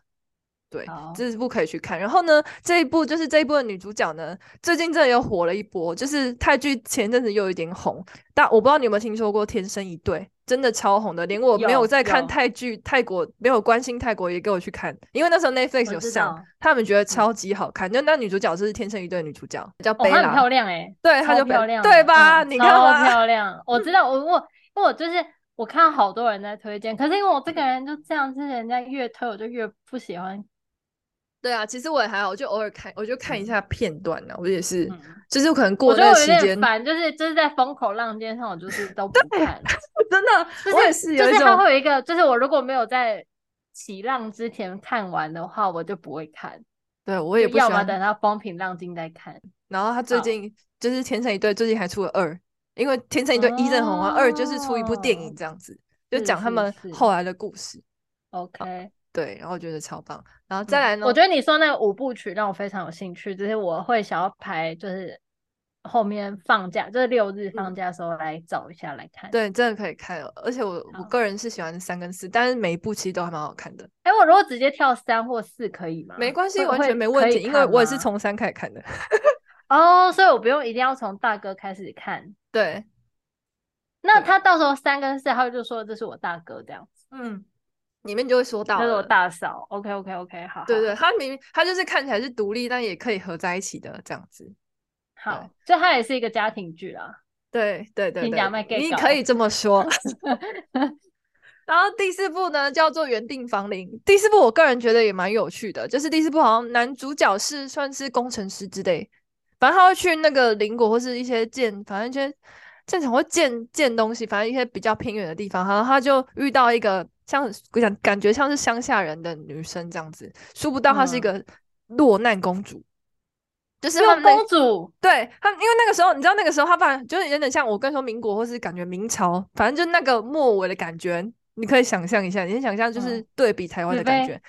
对，这一部可以去看。然后呢，这一部就是这一部的女主角呢，最近真的又火了一波。就是泰剧前阵子又有一点红，但我不知道你有没有听说过《天生一对》，真的超红的，连我没有在看泰剧，泰国没有关心泰国也给我去看，因为那时候 Netflix 有上，他们觉得超级好看。嗯、就那女主角就是《天生一对》女主角，叫贝拉，哦、很漂亮哎、欸，对，她就漂亮，对吧？嗯、你看我漂亮，我知道，我我我就是我看好多人在推荐，可是因为我这个人就这样，是人家越推我就越不喜欢。对啊，其实我也还好，我就偶尔看，我就看一下片段呢。我也是，就是可能过段时间，反正就是就是在风口浪尖上，我就是都 不看。真的，我也是，就是它会有一个，就是我如果没有在起浪之前看完的话，我就不会看。对，我也不要嘛，等它风平浪静再看。然后他最近就是《天生一对》，最近还出了二，因为《天生一对》一正红啊，二就是出一部电影这样子，就讲他们后来的故事。OK。对，然后觉得超棒，然后再来呢？我觉得你说那个五部曲让我非常有兴趣，就是我会想要排，就是后面放假，就是六日放假的时候来找一下来看。对，真的可以看，而且我我个人是喜欢三跟四，但是每一部其实都还蛮好看的。哎，我如果直接跳三或四可以吗？没关系，完全没问题，因为我也是从三开始看的。哦，所以我不用一定要从大哥开始看。对。那他到时候三跟四，他就说这是我大哥这样子。嗯。里面就会说到，他是我大嫂。OK OK OK，好。对对，他明明他就是看起来是独立，但也可以合在一起的这样子。好，就他也是一个家庭剧啦。对对对，你可以这么说。然后第四部呢，叫做《原定房龄》。第四部我个人觉得也蛮有趣的，就是第四部好像男主角是算是工程师之类，反正他会去那个邻国或是一些建，反正就正常会建建东西，反正一些比较偏远的地方，然后他就遇到一个。像我讲，感觉像是乡下人的女生这样子，殊不到她是一个落难公主，嗯、就是公主。对，她，因为那个时候，你知道那个时候，她反正就是有点像我跟你说民国，或是感觉明朝，反正就那个末尾的感觉，你可以想象一下，你先想象就是对比台湾的感觉。嗯、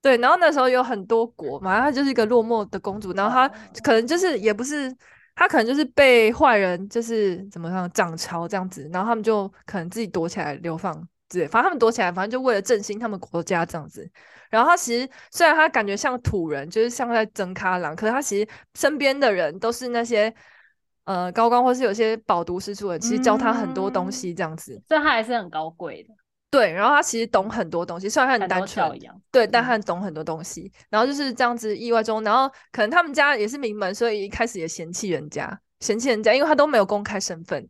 对，然后那时候有很多国嘛，她就是一个落寞的公主，然后她可能就是也不是，她可能就是被坏人就是怎么样涨潮这样子，然后他们就可能自己躲起来流放。之类，反正他们躲起来，反正就为了振兴他们国家这样子。然后他其实虽然他感觉像土人，就是像在争咖郎，可是他其实身边的人都是那些呃高官或是有些饱读诗书的，其实教他很多东西这样子。所以他还是很高贵的。对，然后他其实懂很多东西，虽然他很单纯，对，但他懂很多东西。嗯、然后就是这样子意外中，然后可能他们家也是名门，所以一开始也嫌弃人家，嫌弃人家，因为他都没有公开身份。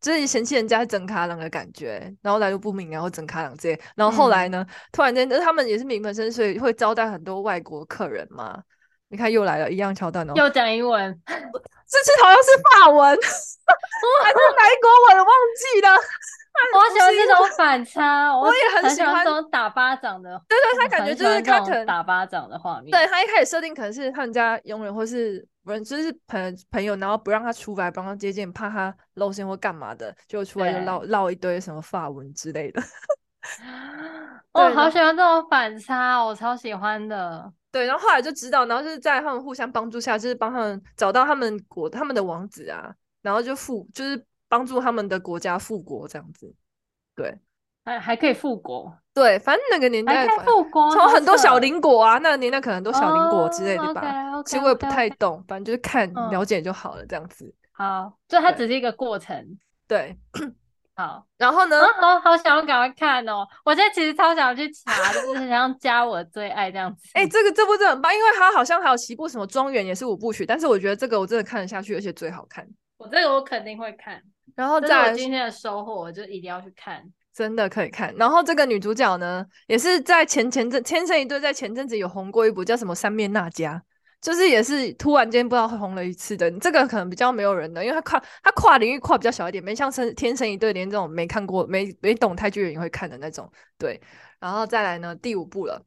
就是嫌弃人家是真卡郎的感觉，然后来路不明，然后整卡郎这些，然后后来呢，嗯、突然间，就是他们也是名门生，所以会招待很多外国客人嘛。你看又来了，一样桥段哦，又讲英文，这次好像是法文，还是哪一国文忘记了。我喜欢这种反差，我也很喜欢这种打巴掌的。对对，他感觉就是他可能打巴掌的画面。对，他一开始设定可能是他们家佣人或是不是就是朋朋友，然后不让他出来，帮他接近，怕他露馅或干嘛的，就出来就唠唠一堆什么法文之类的。我好喜欢这种反差，我超喜欢的。对，然后后来就知道，然后就是在他们互相帮助下，就是帮他们找到他们国他们的王子啊，然后就复就是帮助他们的国家复国这样子。对，还还可以复国。对，反正那个年代复国，从很多小邻国啊，那个年代可能很多小邻国之类的吧。Oh, okay, okay, 其实我也不太懂反正就是看、嗯、了解就好了，这样子。好，就它只是一个过程。对。好，然后呢？好、啊、好想要赶快看哦！我现在其实超想要去查，就是想要加我最爱这样子。哎、欸，这个这部真的很棒，因为它好像还有几部什么庄园也是五部曲，但是我觉得这个我真的看得下去，而且最好看。我这个我肯定会看，然后再来今天的收获，我就一定要去看，真的可以看。然后这个女主角呢，也是在前前阵天生一对，在前阵子有红过一部叫什么《三面娜迦》。就是也是突然间不知道会红了一次的，这个可能比较没有人的，因为他跨他跨领域跨比较小一点，没像生天生一对连这种没看过没没懂泰剧的人会看的那种。对，然后再来呢，第五部了。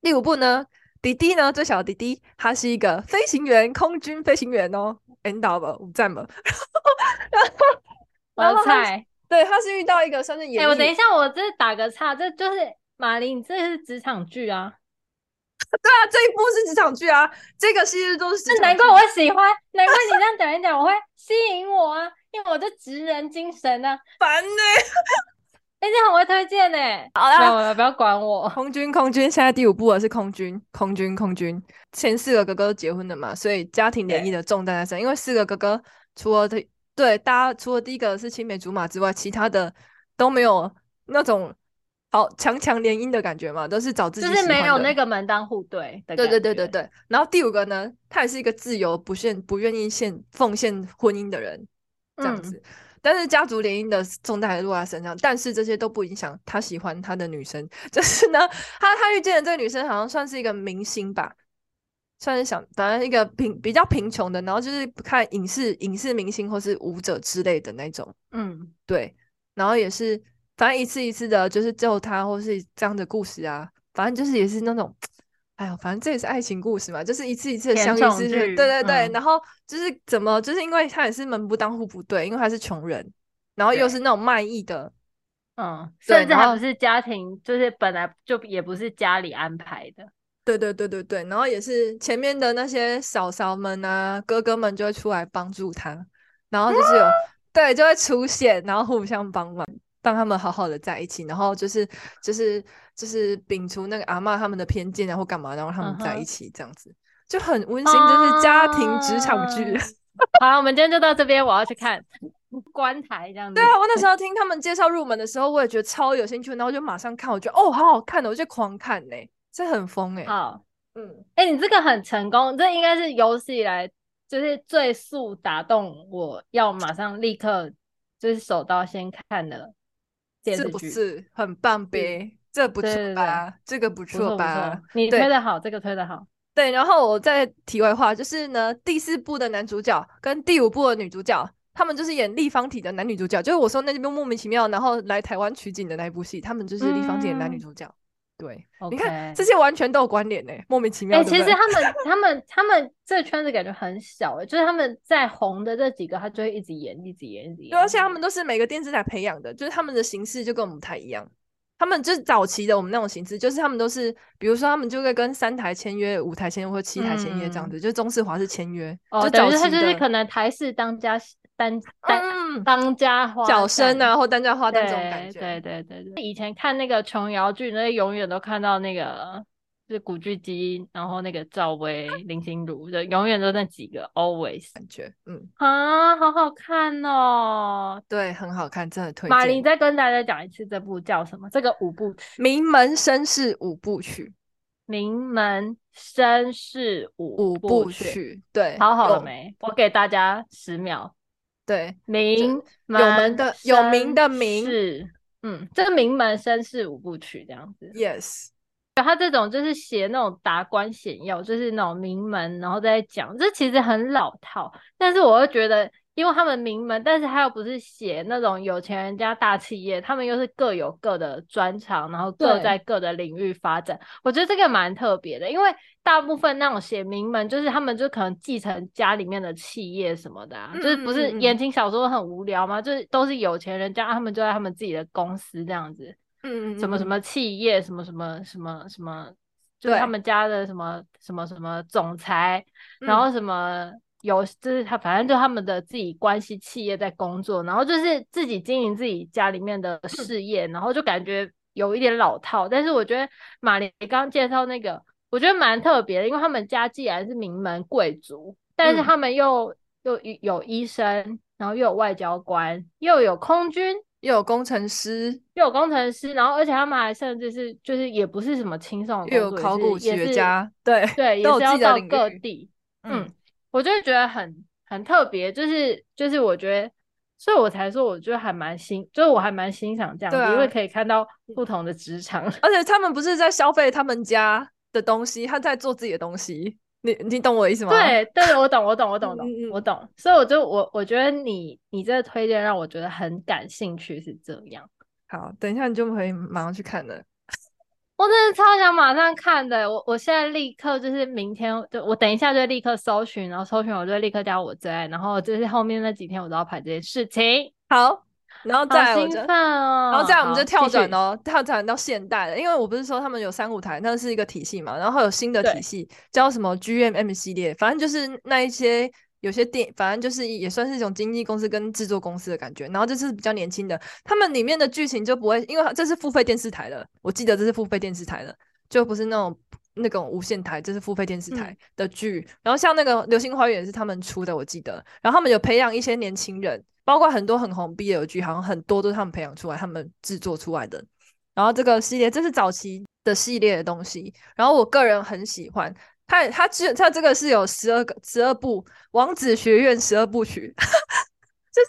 第五部呢，弟弟呢，最小的弟弟，他是一个飞行员，空军飞行员哦，N W 五战嘛。然后我猜，对，他是遇到一个算是演。哎、欸，我等一下，我这打个岔，这就是马林，你这是职场剧啊。对啊，这一部是职场剧啊，这个其实都是。那难怪我喜欢，难怪你这样讲一讲，我会吸引我啊，因为我的职人精神啊。烦呢、欸，哎、欸，这样我会推荐呢、欸。好啦，不要管我。空军，空军，现在第五部了，是空军，空军，空军。前四个哥哥都结婚了嘛，所以家庭联谊的重担在身。因为四个哥哥，除了对对，大家除了第一个是青梅竹马之外，其他的都没有那种。好强强联姻的感觉嘛，都是找自己就是没有那个门当户对的。对对对对对。然后第五个呢，他也是一个自由不限不愿意献奉献婚姻的人，这样子。嗯、但是家族联姻的重担还是落在身上，但是这些都不影响他喜欢他的女生。就是呢，他他遇见的这个女生好像算是一个明星吧，算是想反正一个贫比较贫穷的，然后就是看影视影视明星或是舞者之类的那种。嗯，对。然后也是。反正一次一次的，就是救他，或是这样的故事啊。反正就是也是那种，哎呦，反正这也是爱情故事嘛，就是一次一次的相遇，是对对对。嗯、然后就是怎么，就是因为他也是门不当户不对，因为他是穷人，然后又是那种卖艺的，嗯，甚至还不是家庭，就是本来就也不是家里安排的。对对对对对，然后也是前面的那些嫂嫂们啊、哥哥们就会出来帮助他，然后就是有、嗯、对就会出现，然后互相帮忙。让他们好好的在一起，然后就是就是就是摒除那个阿嬷他们的偏见然后干嘛，然后他们在一起这样子、嗯、就很温馨，就是家庭职场剧。啊、好，我们今天就到这边，我要去看观台这样子。对啊，我那时候听他们介绍入门的时候，我也觉得超有兴趣，然后就马上看，我觉得哦，好好看的，我就狂看呢、欸，这很疯哎、欸。好，嗯，哎、欸，你这个很成功，这应该是有史以来就是最速打动我要马上立刻就是手刀先看的。是不是很棒呗？这不错吧？这个不错吧？你推的好，这个推的好。对，然后我再题外话，就是呢，第四部的男主角跟第五部的女主角，他们就是演立方体的男女主角，就是我说那部莫名其妙，然后来台湾取景的那一部戏，他们就是立方体的男女主角。嗯对，okay. 你看这些完全都有关联呢，莫名其妙。哎、欸，其实他们、他们、他们这个圈子感觉很小哎，就是他们在红的这几个，他就会一直演、一直演、一直演。对，而且他们都是每个电视台培养的，就是他们的形式就跟我们不太一样。他们就是早期的我们那种形式，就是他们都是，比如说他们就会跟三台签约、五台签约或七台签约这样子，嗯、就是中视华是签约。哦，就早期他就是可能台式当家。当当、嗯、当家花角声啊，或当家花旦这种感觉。对对对对，以前看那个琼瑶剧，那永远都看到那个就是古巨基，然后那个赵薇、林心如，就永远都那几个，always 感觉，嗯啊，好好看哦，对，很好看，真的推荐。马林再跟大家讲一次，这部叫什么？这个五部曲，《名门绅士五部曲》，《名门绅士五部曲》，对，好好了没？我给大家十秒。对，名有门的有名的名是，嗯，这个名门绅士五部曲这样子。Yes，他这种就是写那种达官显要，就是那种名门，然后再讲，这其实很老套，但是我又觉得因为他们名门，但是他又不是写那种有钱人家大企业，他们又是各有各的专长，然后各在各的领域发展。我觉得这个蛮特别的，因为大部分那种写名门，就是他们就可能继承家里面的企业什么的，啊，嗯嗯嗯，就是不是言情小说很无聊吗？就是都是有钱人家，他们就在他们自己的公司这样子，嗯，嗯嗯，什么什么企业，什么什么什么什么，就是他们家的什么什么什么总裁，然后什么。有，就是他，反正就他们的自己关系企业在工作，然后就是自己经营自己家里面的事业，然后就感觉有一点老套。但是我觉得马林刚刚介绍那个，我觉得蛮特别的，因为他们家既然是名门贵族，但是他们又、嗯、又有医生，然后又有外交官，又有空军，又有工程师，又有工程师，然后而且他们还甚至是就是也不是什么轻松的工作，又有考古学家，对对，也是要到各地，嗯。嗯我就觉得很很特别，就是就是我觉得，所以我才说，我觉得还蛮欣，就是我还蛮欣赏这样子，啊、因为可以看到不同的职场，而且他们不是在消费他们家的东西，他在做自己的东西，你你懂我意思吗？对对，我懂我懂我懂我懂我懂，所以我就我我觉得你你这个推荐让我觉得很感兴趣，是这样。好，等一下你就可以马上去看了。我真的超想马上看的，我我现在立刻就是明天就我等一下就立刻搜寻，然后搜寻我就立刻加我最爱，然后就是后面那几天我都要排这件事情。好，然后再兴奋哦，然后再我们就跳转哦，跳转到现代了，因为我不是说他们有三舞台，那是一个体系嘛，然后有新的体系叫什么 GMM 系列，反正就是那一些。有些电，反正就是也算是一种经纪公司跟制作公司的感觉。然后这是比较年轻的，他们里面的剧情就不会，因为这是付费电视台的，我记得这是付费电视台的，就不是那种那种无线台，这是付费电视台的剧。嗯、然后像那个《流星花园》也是他们出的，我记得。然后他们有培养一些年轻人，包括很多很红 BL 剧，好像很多都是他们培养出来，他们制作出来的。然后这个系列，这是早期的系列的东西。然后我个人很喜欢。他他这他这个是有十二个十二部王子学院十二部曲，就是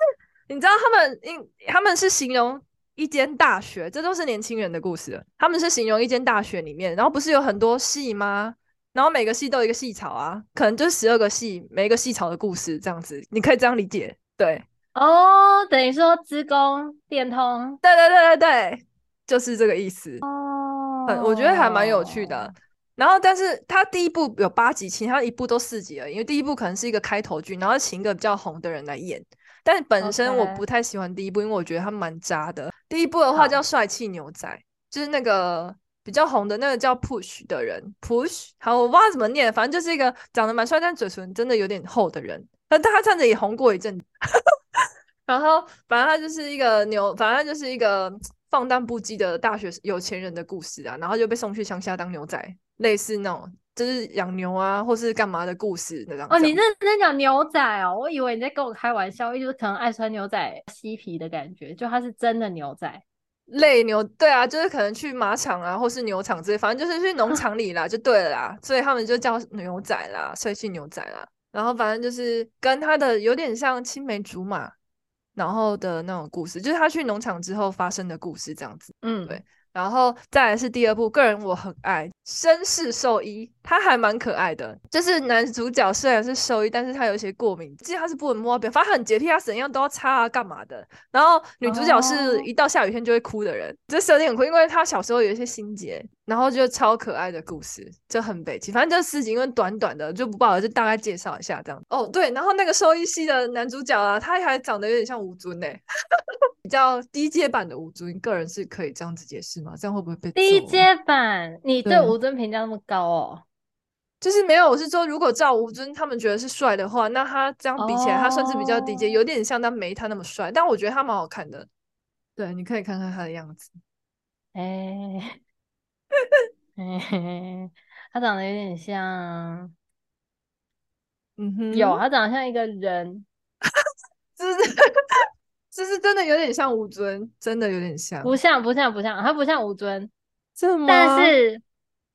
你知道他们因他们是形容一间大学，这都是年轻人的故事。他们是形容一间大学里面，然后不是有很多系吗？然后每个系都有一个系草啊，可能就是十二个系，每一个系草的故事这样子，你可以这样理解。对哦，等于说资工电通，对对对对对，就是这个意思。哦，我觉得还蛮有趣的。然后，但是他第一部有八集，其他一部都四集而已。因为第一部可能是一个开头剧，然后请一个比较红的人来演。但本身我不太喜欢第一部，因为我觉得他蛮渣的。第一部的话叫《帅气牛仔》，就是那个比较红的那个叫 Push 的人，Push。好，我不知道怎么念，反正就是一个长得蛮帅，但嘴唇真的有点厚的人。但他站着也红过一阵。然后，反正他就是一个牛，反正就是一个放荡不羁的大学有钱人的故事啊。然后就被送去乡下当牛仔。类似那种就是养牛啊，或是干嘛的故事那种。哦，你认真讲牛仔哦，我以为你在跟我开玩笑，就是可能爱穿牛仔嬉皮的感觉，就他是真的牛仔，类牛，对啊，就是可能去马场啊，或是牛场之类，反正就是去农 场里啦，就对了啦，所以他们就叫牛仔啦，帅气牛仔啦，然后反正就是跟他的有点像青梅竹马，然后的那种故事，就是他去农场之后发生的故事这样子，嗯，对。然后再来是第二部，个人我很爱绅士兽医，他还蛮可爱的。就是男主角虽然是兽医，但是他有一些过敏，其实他是不能摸边，反正很洁癖，他怎样都要擦啊，干嘛的。然后女主角是一到下雨天就会哭的人，这设定很酷，因为他小时候有一些心结，然后就超可爱的故事，就很北七。反正这事情因为短短的就不报了，就大概介绍一下这样。哦，对，然后那个兽医系的男主角啊，他还长得有点像吴尊呢。比较低阶版的吴尊，你个人是可以这样子解释吗？这样会不会被低阶版？你对吴尊评价那么高哦？就是没有，我是说，如果照吴尊他们觉得是帅的话，那他这样比起来，他算是比较低阶，有点像，但没他那么帅。但我觉得他蛮好看的。对，你可以看看他的样子。哎，他长得有点像，嗯哼，有，他长得像一个人，就是。这是真的有点像吴尊，真的有点像，不像不像不像，他不像吴尊？但是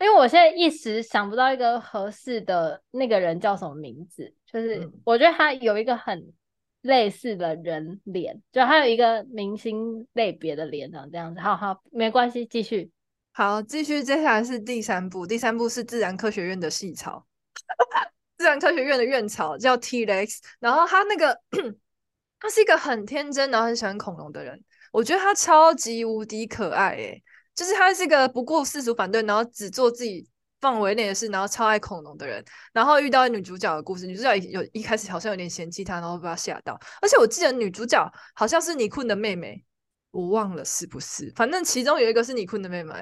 因为我现在一时想不到一个合适的那个人叫什么名字，就是我觉得他有一个很类似的人脸，就他有一个明星类别的脸长这样子。好好，没关系，继续。好，继续，接下来是第三部，第三部是自然科学院的系草，自然科学院的院草叫 T-Rex，然后他那个。他是一个很天真，然后很喜欢恐龙的人。我觉得他超级无敌可爱，诶，就是他是一个不顾世俗反对，然后只做自己范围内的事，然后超爱恐龙的人。然后遇到女主角的故事，女主角有一开始好像有点嫌弃他，然后被他吓到。而且我记得女主角好像是尼坤的妹妹，我忘了是不是？反正其中有一个是尼坤的妹妹，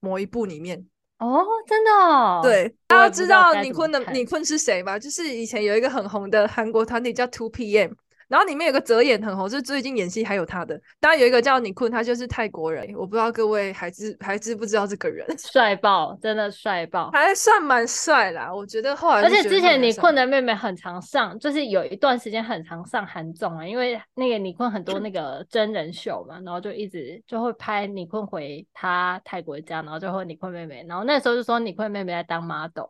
某一部里面。哦，真的哦？对，大家知道尼坤的尼坤是谁吗？就是以前有一个很红的韩国团体叫 Two PM。然后里面有个泽演很红，就是最近演戏还有他的。当然有一个叫尼坤，他就是泰国人，我不知道各位还知还知不知道这个人？帅爆，真的帅爆，还算蛮帅啦。我觉得后来，而且之前尼坤的妹妹很常上，就是有一段时间很常上韩综啊，因为那个尼坤很多那个真人秀嘛，然后就一直就会拍尼坤回他泰国家，然后就会尼坤妹妹，然后那时候就说尼坤妹妹在当 model，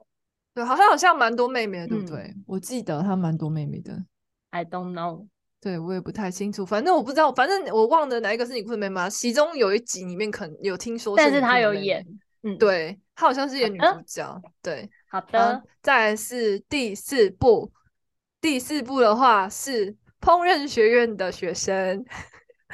对，好像好像蛮多妹妹的，对不对？嗯、我记得她蛮多妹妹的，I don't know。对，我也不太清楚，反正我不知道，反正我忘了哪一个是你坤的妹妹。其中有一集里面可能有听说，但是他有演，嗯，对，他好像是演女主角。好对，好的。再来是第四部，第四部的话是烹饪学院的学生，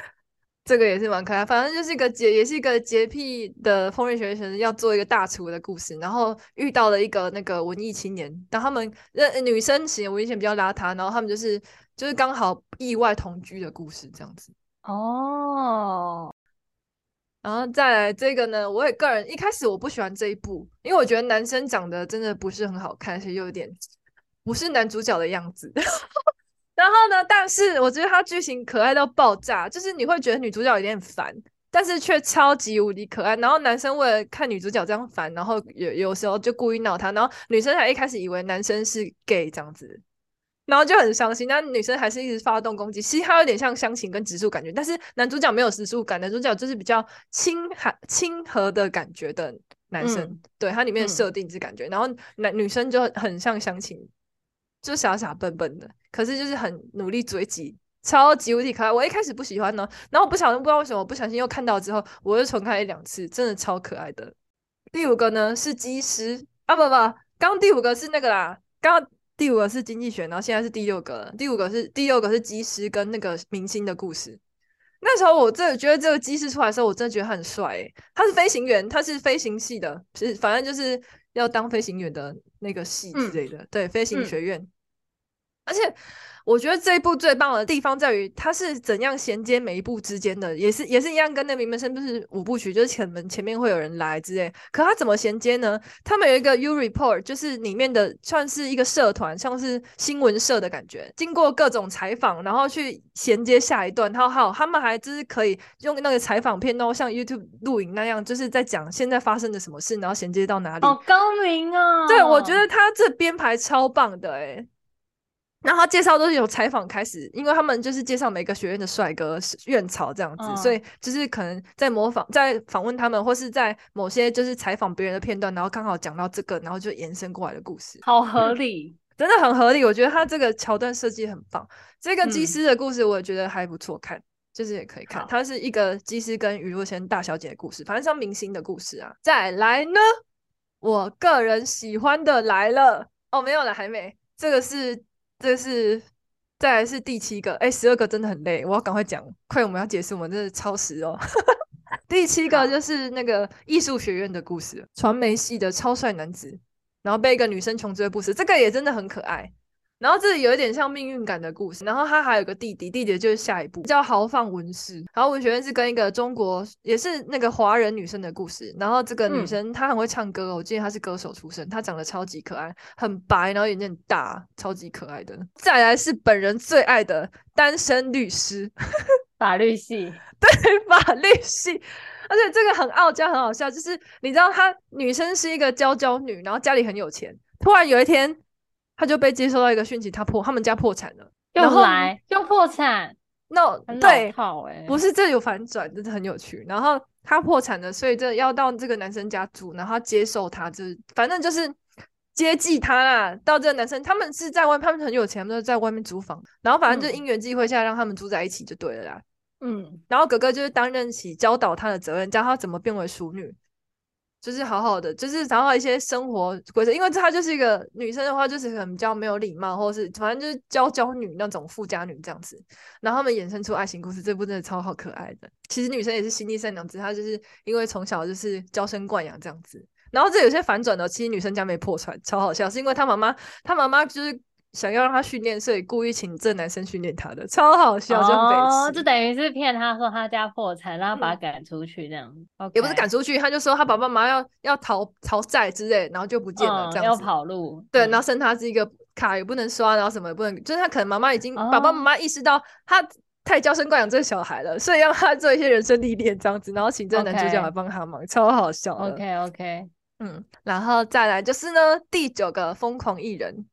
这个也是蛮可爱。反正就是一个洁，也是一个洁癖的烹饪学院学生，要做一个大厨的故事，然后遇到了一个那个文艺青年，但他们呃女生型文艺青年比较邋遢，然后他们就是。就是刚好意外同居的故事这样子哦，然后再来这个呢，我也个人一开始我不喜欢这一部，因为我觉得男生长得真的不是很好看，而且又有点不是男主角的样子。然后呢，但是我觉得他剧情可爱到爆炸，就是你会觉得女主角有点烦，但是却超级无敌可爱。然后男生为了看女主角这样烦，然后有有时候就故意闹她，然后女生还一开始以为男生是 gay 这样子。然后就很伤心，那女生还是一直发动攻击。其实它有点像湘琴跟直树感觉，但是男主角没有直树感，男主角就是比较亲和亲和的感觉的男生。嗯、对，他里面的设定是感觉，嗯、然后男女生就很像湘琴，就傻傻笨笨的，可是就是很努力追击，超级无敌可爱。我一开始不喜欢呢，然后我不小心不知道为什么，我不小心又看到之后，我又重看一两次，真的超可爱的。第五个呢是机师啊，不不，刚刚第五个是那个啦，刚刚。第五个是经济学，然后现在是第六个了。第五个是第六个是机师跟那个明星的故事。那时候我真的觉得这个机师出来的时候，我真的觉得他很帅诶。他是飞行员，他是飞行系的，是反正就是要当飞行员的那个系之类的，嗯、对，飞行学院。嗯、而且。我觉得这一部最棒的地方在于，它是怎样衔接每一部之间的，也是也是一样，跟那名门生不是五部曲，就是前门前面会有人来之类。可它怎么衔接呢？他们有一个 U Report，就是里面的算是一个社团，像是新闻社的感觉。经过各种采访，然后去衔接下一段。然后还有他们还就是可以用那个采访片，然后像 YouTube 录影那样，就是在讲现在发生的什么事，然后衔接到哪里。好高明啊！对，我觉得他这编排超棒的，诶。然后他介绍都是由采访开始，因为他们就是介绍每个学院的帅哥院草这样子，嗯、所以就是可能在模仿，在访问他们，或是在某些就是采访别人的片段，然后刚好讲到这个，然后就延伸过来的故事，好合 理，真的很合理。我觉得他这个桥段设计很棒。这个机师的故事我也觉得还不错看，嗯、就是也可以看。它是一个机师跟余若瑄大小姐的故事，反正像明星的故事啊。再来呢，我个人喜欢的来了哦，没有了，还没。这个是。这是，再来是第七个，哎，十二个真的很累，我要赶快讲，快我们要结束，我们真的超时哦。第七个就是那个艺术学院的故事，传媒系的超帅男子，然后被一个女生穷追不舍，这个也真的很可爱。然后这里有一点像命运感的故事，然后他还有个弟弟，弟弟就是下一部叫豪放文士，然后文学院是跟一个中国也是那个华人女生的故事，然后这个女生她很会唱歌，我记得她是歌手出身，她长得超级可爱，很白，然后眼睛很大，超级可爱的。再来是本人最爱的单身律师，法律系，对，法律系，而且这个很傲娇，很好笑，就是你知道她女生是一个娇娇女，然后家里很有钱，突然有一天。他就被接收到一个讯息，他破他们家破产了，又来又破产，no 对，不是这有反转，真的很有趣。然后他破产了，所以这要到这个男生家住，然后他接受他，就是反正就是接济他啦。到这个男生，他们是在外，他们很有钱，他们都在外面租房，然后反正就因缘际会下让他们住在一起就对了啦。嗯，然后哥哥就是担任起教导他的责任，教他怎么变为淑女。就是好好的，就是找到一些生活规则，因为她就是一个女生的话，就是很比较没有礼貌，或者是反正就是娇娇女那种富家女这样子。然后他们衍生出爱情故事，这部真的超好可爱的。其实女生也是心地善良，只是她就是因为从小就是娇生惯养这样子。然后这有些反转的，其实女生家没破产，超好笑，是因为她妈妈，她妈妈就是。想要让他训练，所以故意请这男生训练他的，超好笑，哦，就等于是骗他说他家破产，然后把他赶出去这样，嗯 okay、也不是赶出去，他就说他爸爸妈妈要要逃逃债之类，然后就不见了，这样子、嗯、要跑路，对，然后剩他是一个卡也不能刷，然后什么也不能，就是他可能妈妈已经、哦、爸爸妈妈意识到他太娇生惯养这个小孩了，所以让他做一些人生历练这样子，然后请这个男主角来帮他忙.超好笑。OK OK，嗯，然后再来就是呢，第九个疯狂艺人。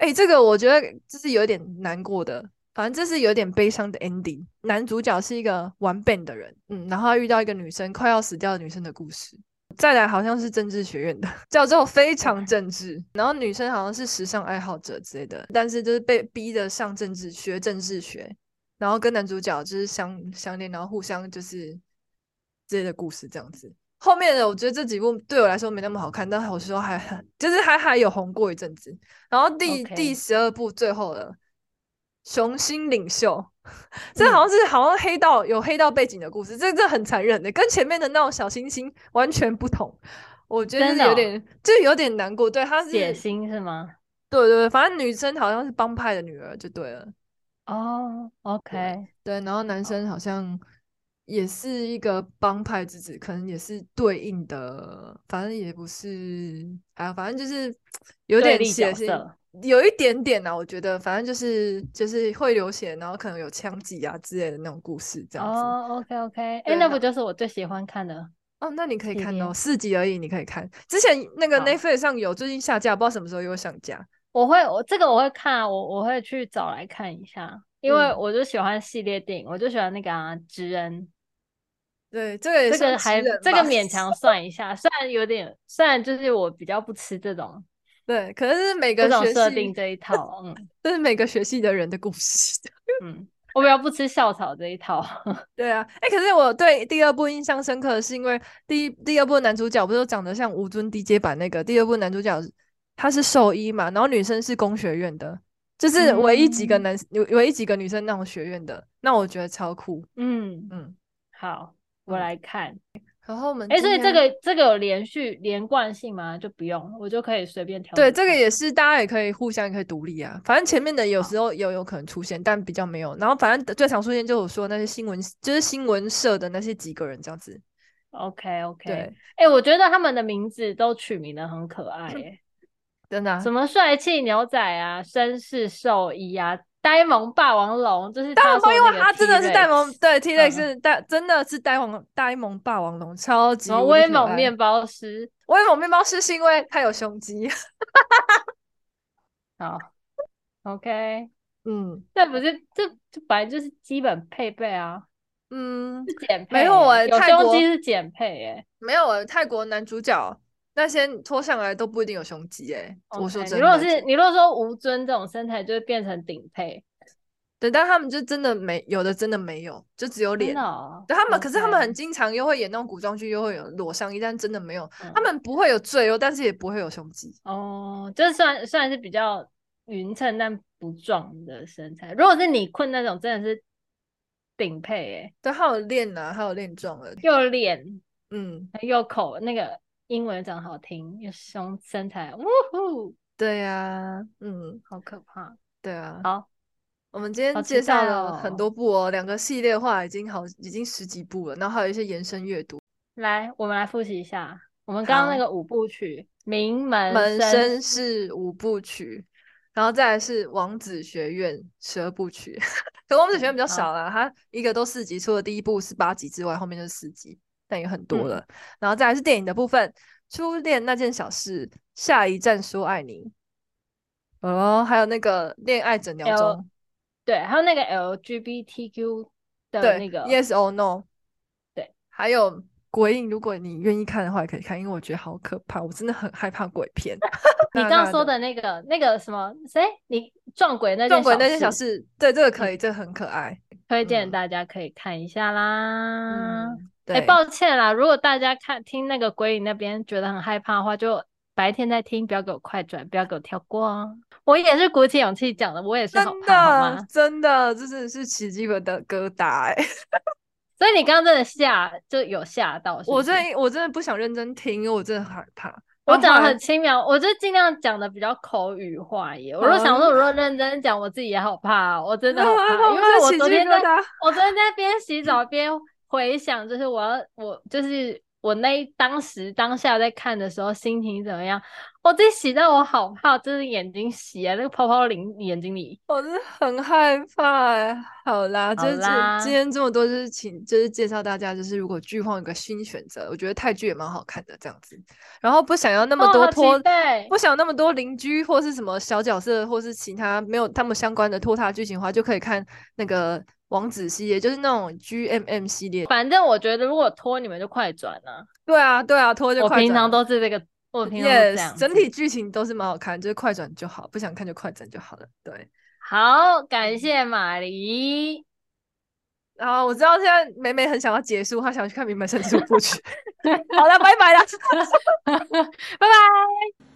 哎、这个我觉得这是有点难过的，反正这是有点悲伤的 ending。男主角是一个玩 ban 的人，嗯，然后他遇到一个女生快要死掉的女生的故事。再来好像是政治学院的，叫做非常政治，然后女生好像是时尚爱好者之类的，但是就是被逼的上政治学政治学，然后跟男主角就是相相恋，然后互相就是之类的故事这样子。后面的我觉得这几部对我来说没那么好看，但好说还还就是还还有红过一阵子。然后第.第十二部最后的雄心领袖，这好像是好像黑道有黑道背景的故事，这这很残忍的，跟前面的那种小星星完全不同。我觉得是有点就有点难过。对，他是野心是吗？对对对，反正女生好像是帮派的女儿就对了。哦、oh,，OK，对，对，然后男生好像。也是一个帮派之子，可能也是对应的，反正也不是，哎，反正就是 有点血腥，有一点点啊，我觉得，反正就是就是会流血，然后可能有枪击啊之类的那种故事，这样子。哦，OK OK，哎、欸，那不就是我最喜欢看的？哦，那你可以看哦，四集而已，你可以看。之前那个 Netflix 上有，最近下架，不知道什么时候又上架。我会，我这个我会看啊，我我会去找来看一下，因为我就喜欢系列电影，嗯、我就喜欢那个啊，职人。对，这个也是这个还这个勉强算一下，虽然有点，虽然就是我比较不吃这种，对，可是每个学系设定这一套，嗯，这是每个学系的人的故事，嗯，我比较不吃校草这一套，对啊，哎、欸，可是我对第二部印象深刻的是因为第一第二部男主角不是都长得像吴尊 DJ 版那个，第二部男主角他是兽医嘛，然后女生是工学院的，就是唯一几个男，唯一几个女生那种学院的，那我觉得超酷，嗯嗯，好。我来看，然后我们哎、欸，所以这个这个有连续连贯性吗？就不用，我就可以随便挑。对，这个也是大家也可以互相也可以独立啊。反正前面的有时候有有可能出现，但比较没有。然后反正最常出现就是我说那些新闻，就是新闻社的那些几个人这样子。OK OK，哎、欸，我觉得他们的名字都取名的很可爱、欸，真的、啊。什么帅气牛仔啊，绅士兽医啊。呆萌霸王龙就是呆萌，因为他真的是呆萌，对，T Rex 是呆、嗯，真的是呆萌呆萌霸王龙，超级威猛面包师，威猛面包师是因为他有胸肌。好，OK，嗯，这不是这这本来就是基本配备啊，嗯，是减配，没有哎、欸，有胸肌是减配哎、欸，没有哎、欸，泰国男主角。那些脱下来都不一定有胸肌哎、欸，okay, 我说真的。你如果是你如果说吴尊这种身材，就会变成顶配。对，但他们就真的没有的，真的没有，就只有脸。哦、对他们.可是他们很经常又会演那种古装剧，又会有裸上衣，但真的没有。嗯、他们不会有赘肉，但是也不会有胸肌。哦，就是算算是比较匀称但不壮的身材。如果是你困那种，真的是顶配哎、欸。对，还有练啊，还有练壮的，又练，嗯，又口那个。英文长好听，又胸身材，呜呼！对呀、啊，嗯，好可怕。对啊，好，我们今天介绍了很多部哦，两、哦、个系列的话已经好，已经十几部了，然后还有一些延伸阅读。来，我们来复习一下，我们刚刚那个五部曲，名门门绅士五部曲，然后再来是王子学院十二部曲。可王子学院比较少啦，它一个都四集，除了第一部是八集之外，后面就是四集。但也很多了、嗯，然后再来是电影的部分，《初恋那件小事》，下一站说爱你，哦，还有那个恋爱诊疗中，对，还有那个 LGBTQ 的那个 Yes or No，对，还有鬼影，如果你愿意看的话，也可以看，因为我觉得好可怕，我真的很害怕鬼片。你刚刚说的那个那个什么谁？你撞鬼那件撞鬼那件小事，对，这个可以，嗯、这个很可爱。推荐大家可以看一下啦。哎、抱歉啦，如果大家看听那个鬼影那边觉得很害怕的话，就白天再听，不要给我快转，不要给我跳过哦。我也是鼓起勇气讲的，我也是好怕？真的，这真的是奇迹般的疙瘩哎。所以你刚刚真的吓，就有吓到是是？我真的我真的不想认真听，因为我真的害怕。我讲的很轻描，我就尽量讲的比较口语化耶。我就想说，我如果认真讲，我自己也好怕，我真的好 怕，因为我昨天在，我昨天在边洗澡边回想，就是我要我就是。我那当时当下在看的时候心情怎么样？我自己洗到我好怕，就是眼睛洗啊，那个泡泡淋眼睛里，我是很害怕。好啦，好啦就是今天这么多，就是请就是介绍大家，就是如果剧荒有个新选择，我觉得泰剧也蛮好看的这样子。然后不想要那么多拖，哦、不想要那么多邻居或是什么小角色，或是其他没有他们相关的拖沓剧情的话，就可以看那个。王子系列就是那种 G M M 系列，反正我觉得如果拖你们就快转了。对啊，对啊，拖就快转。我平常都是这个，我平常这样。Yes, 整体剧情都是蛮好看，就是快转就好，不想看就快转就好了。对，好，感谢马黎。然后我知道现在美美很想要结束，她想去看《名门圣主部曲》。好了，拜拜了，拜拜。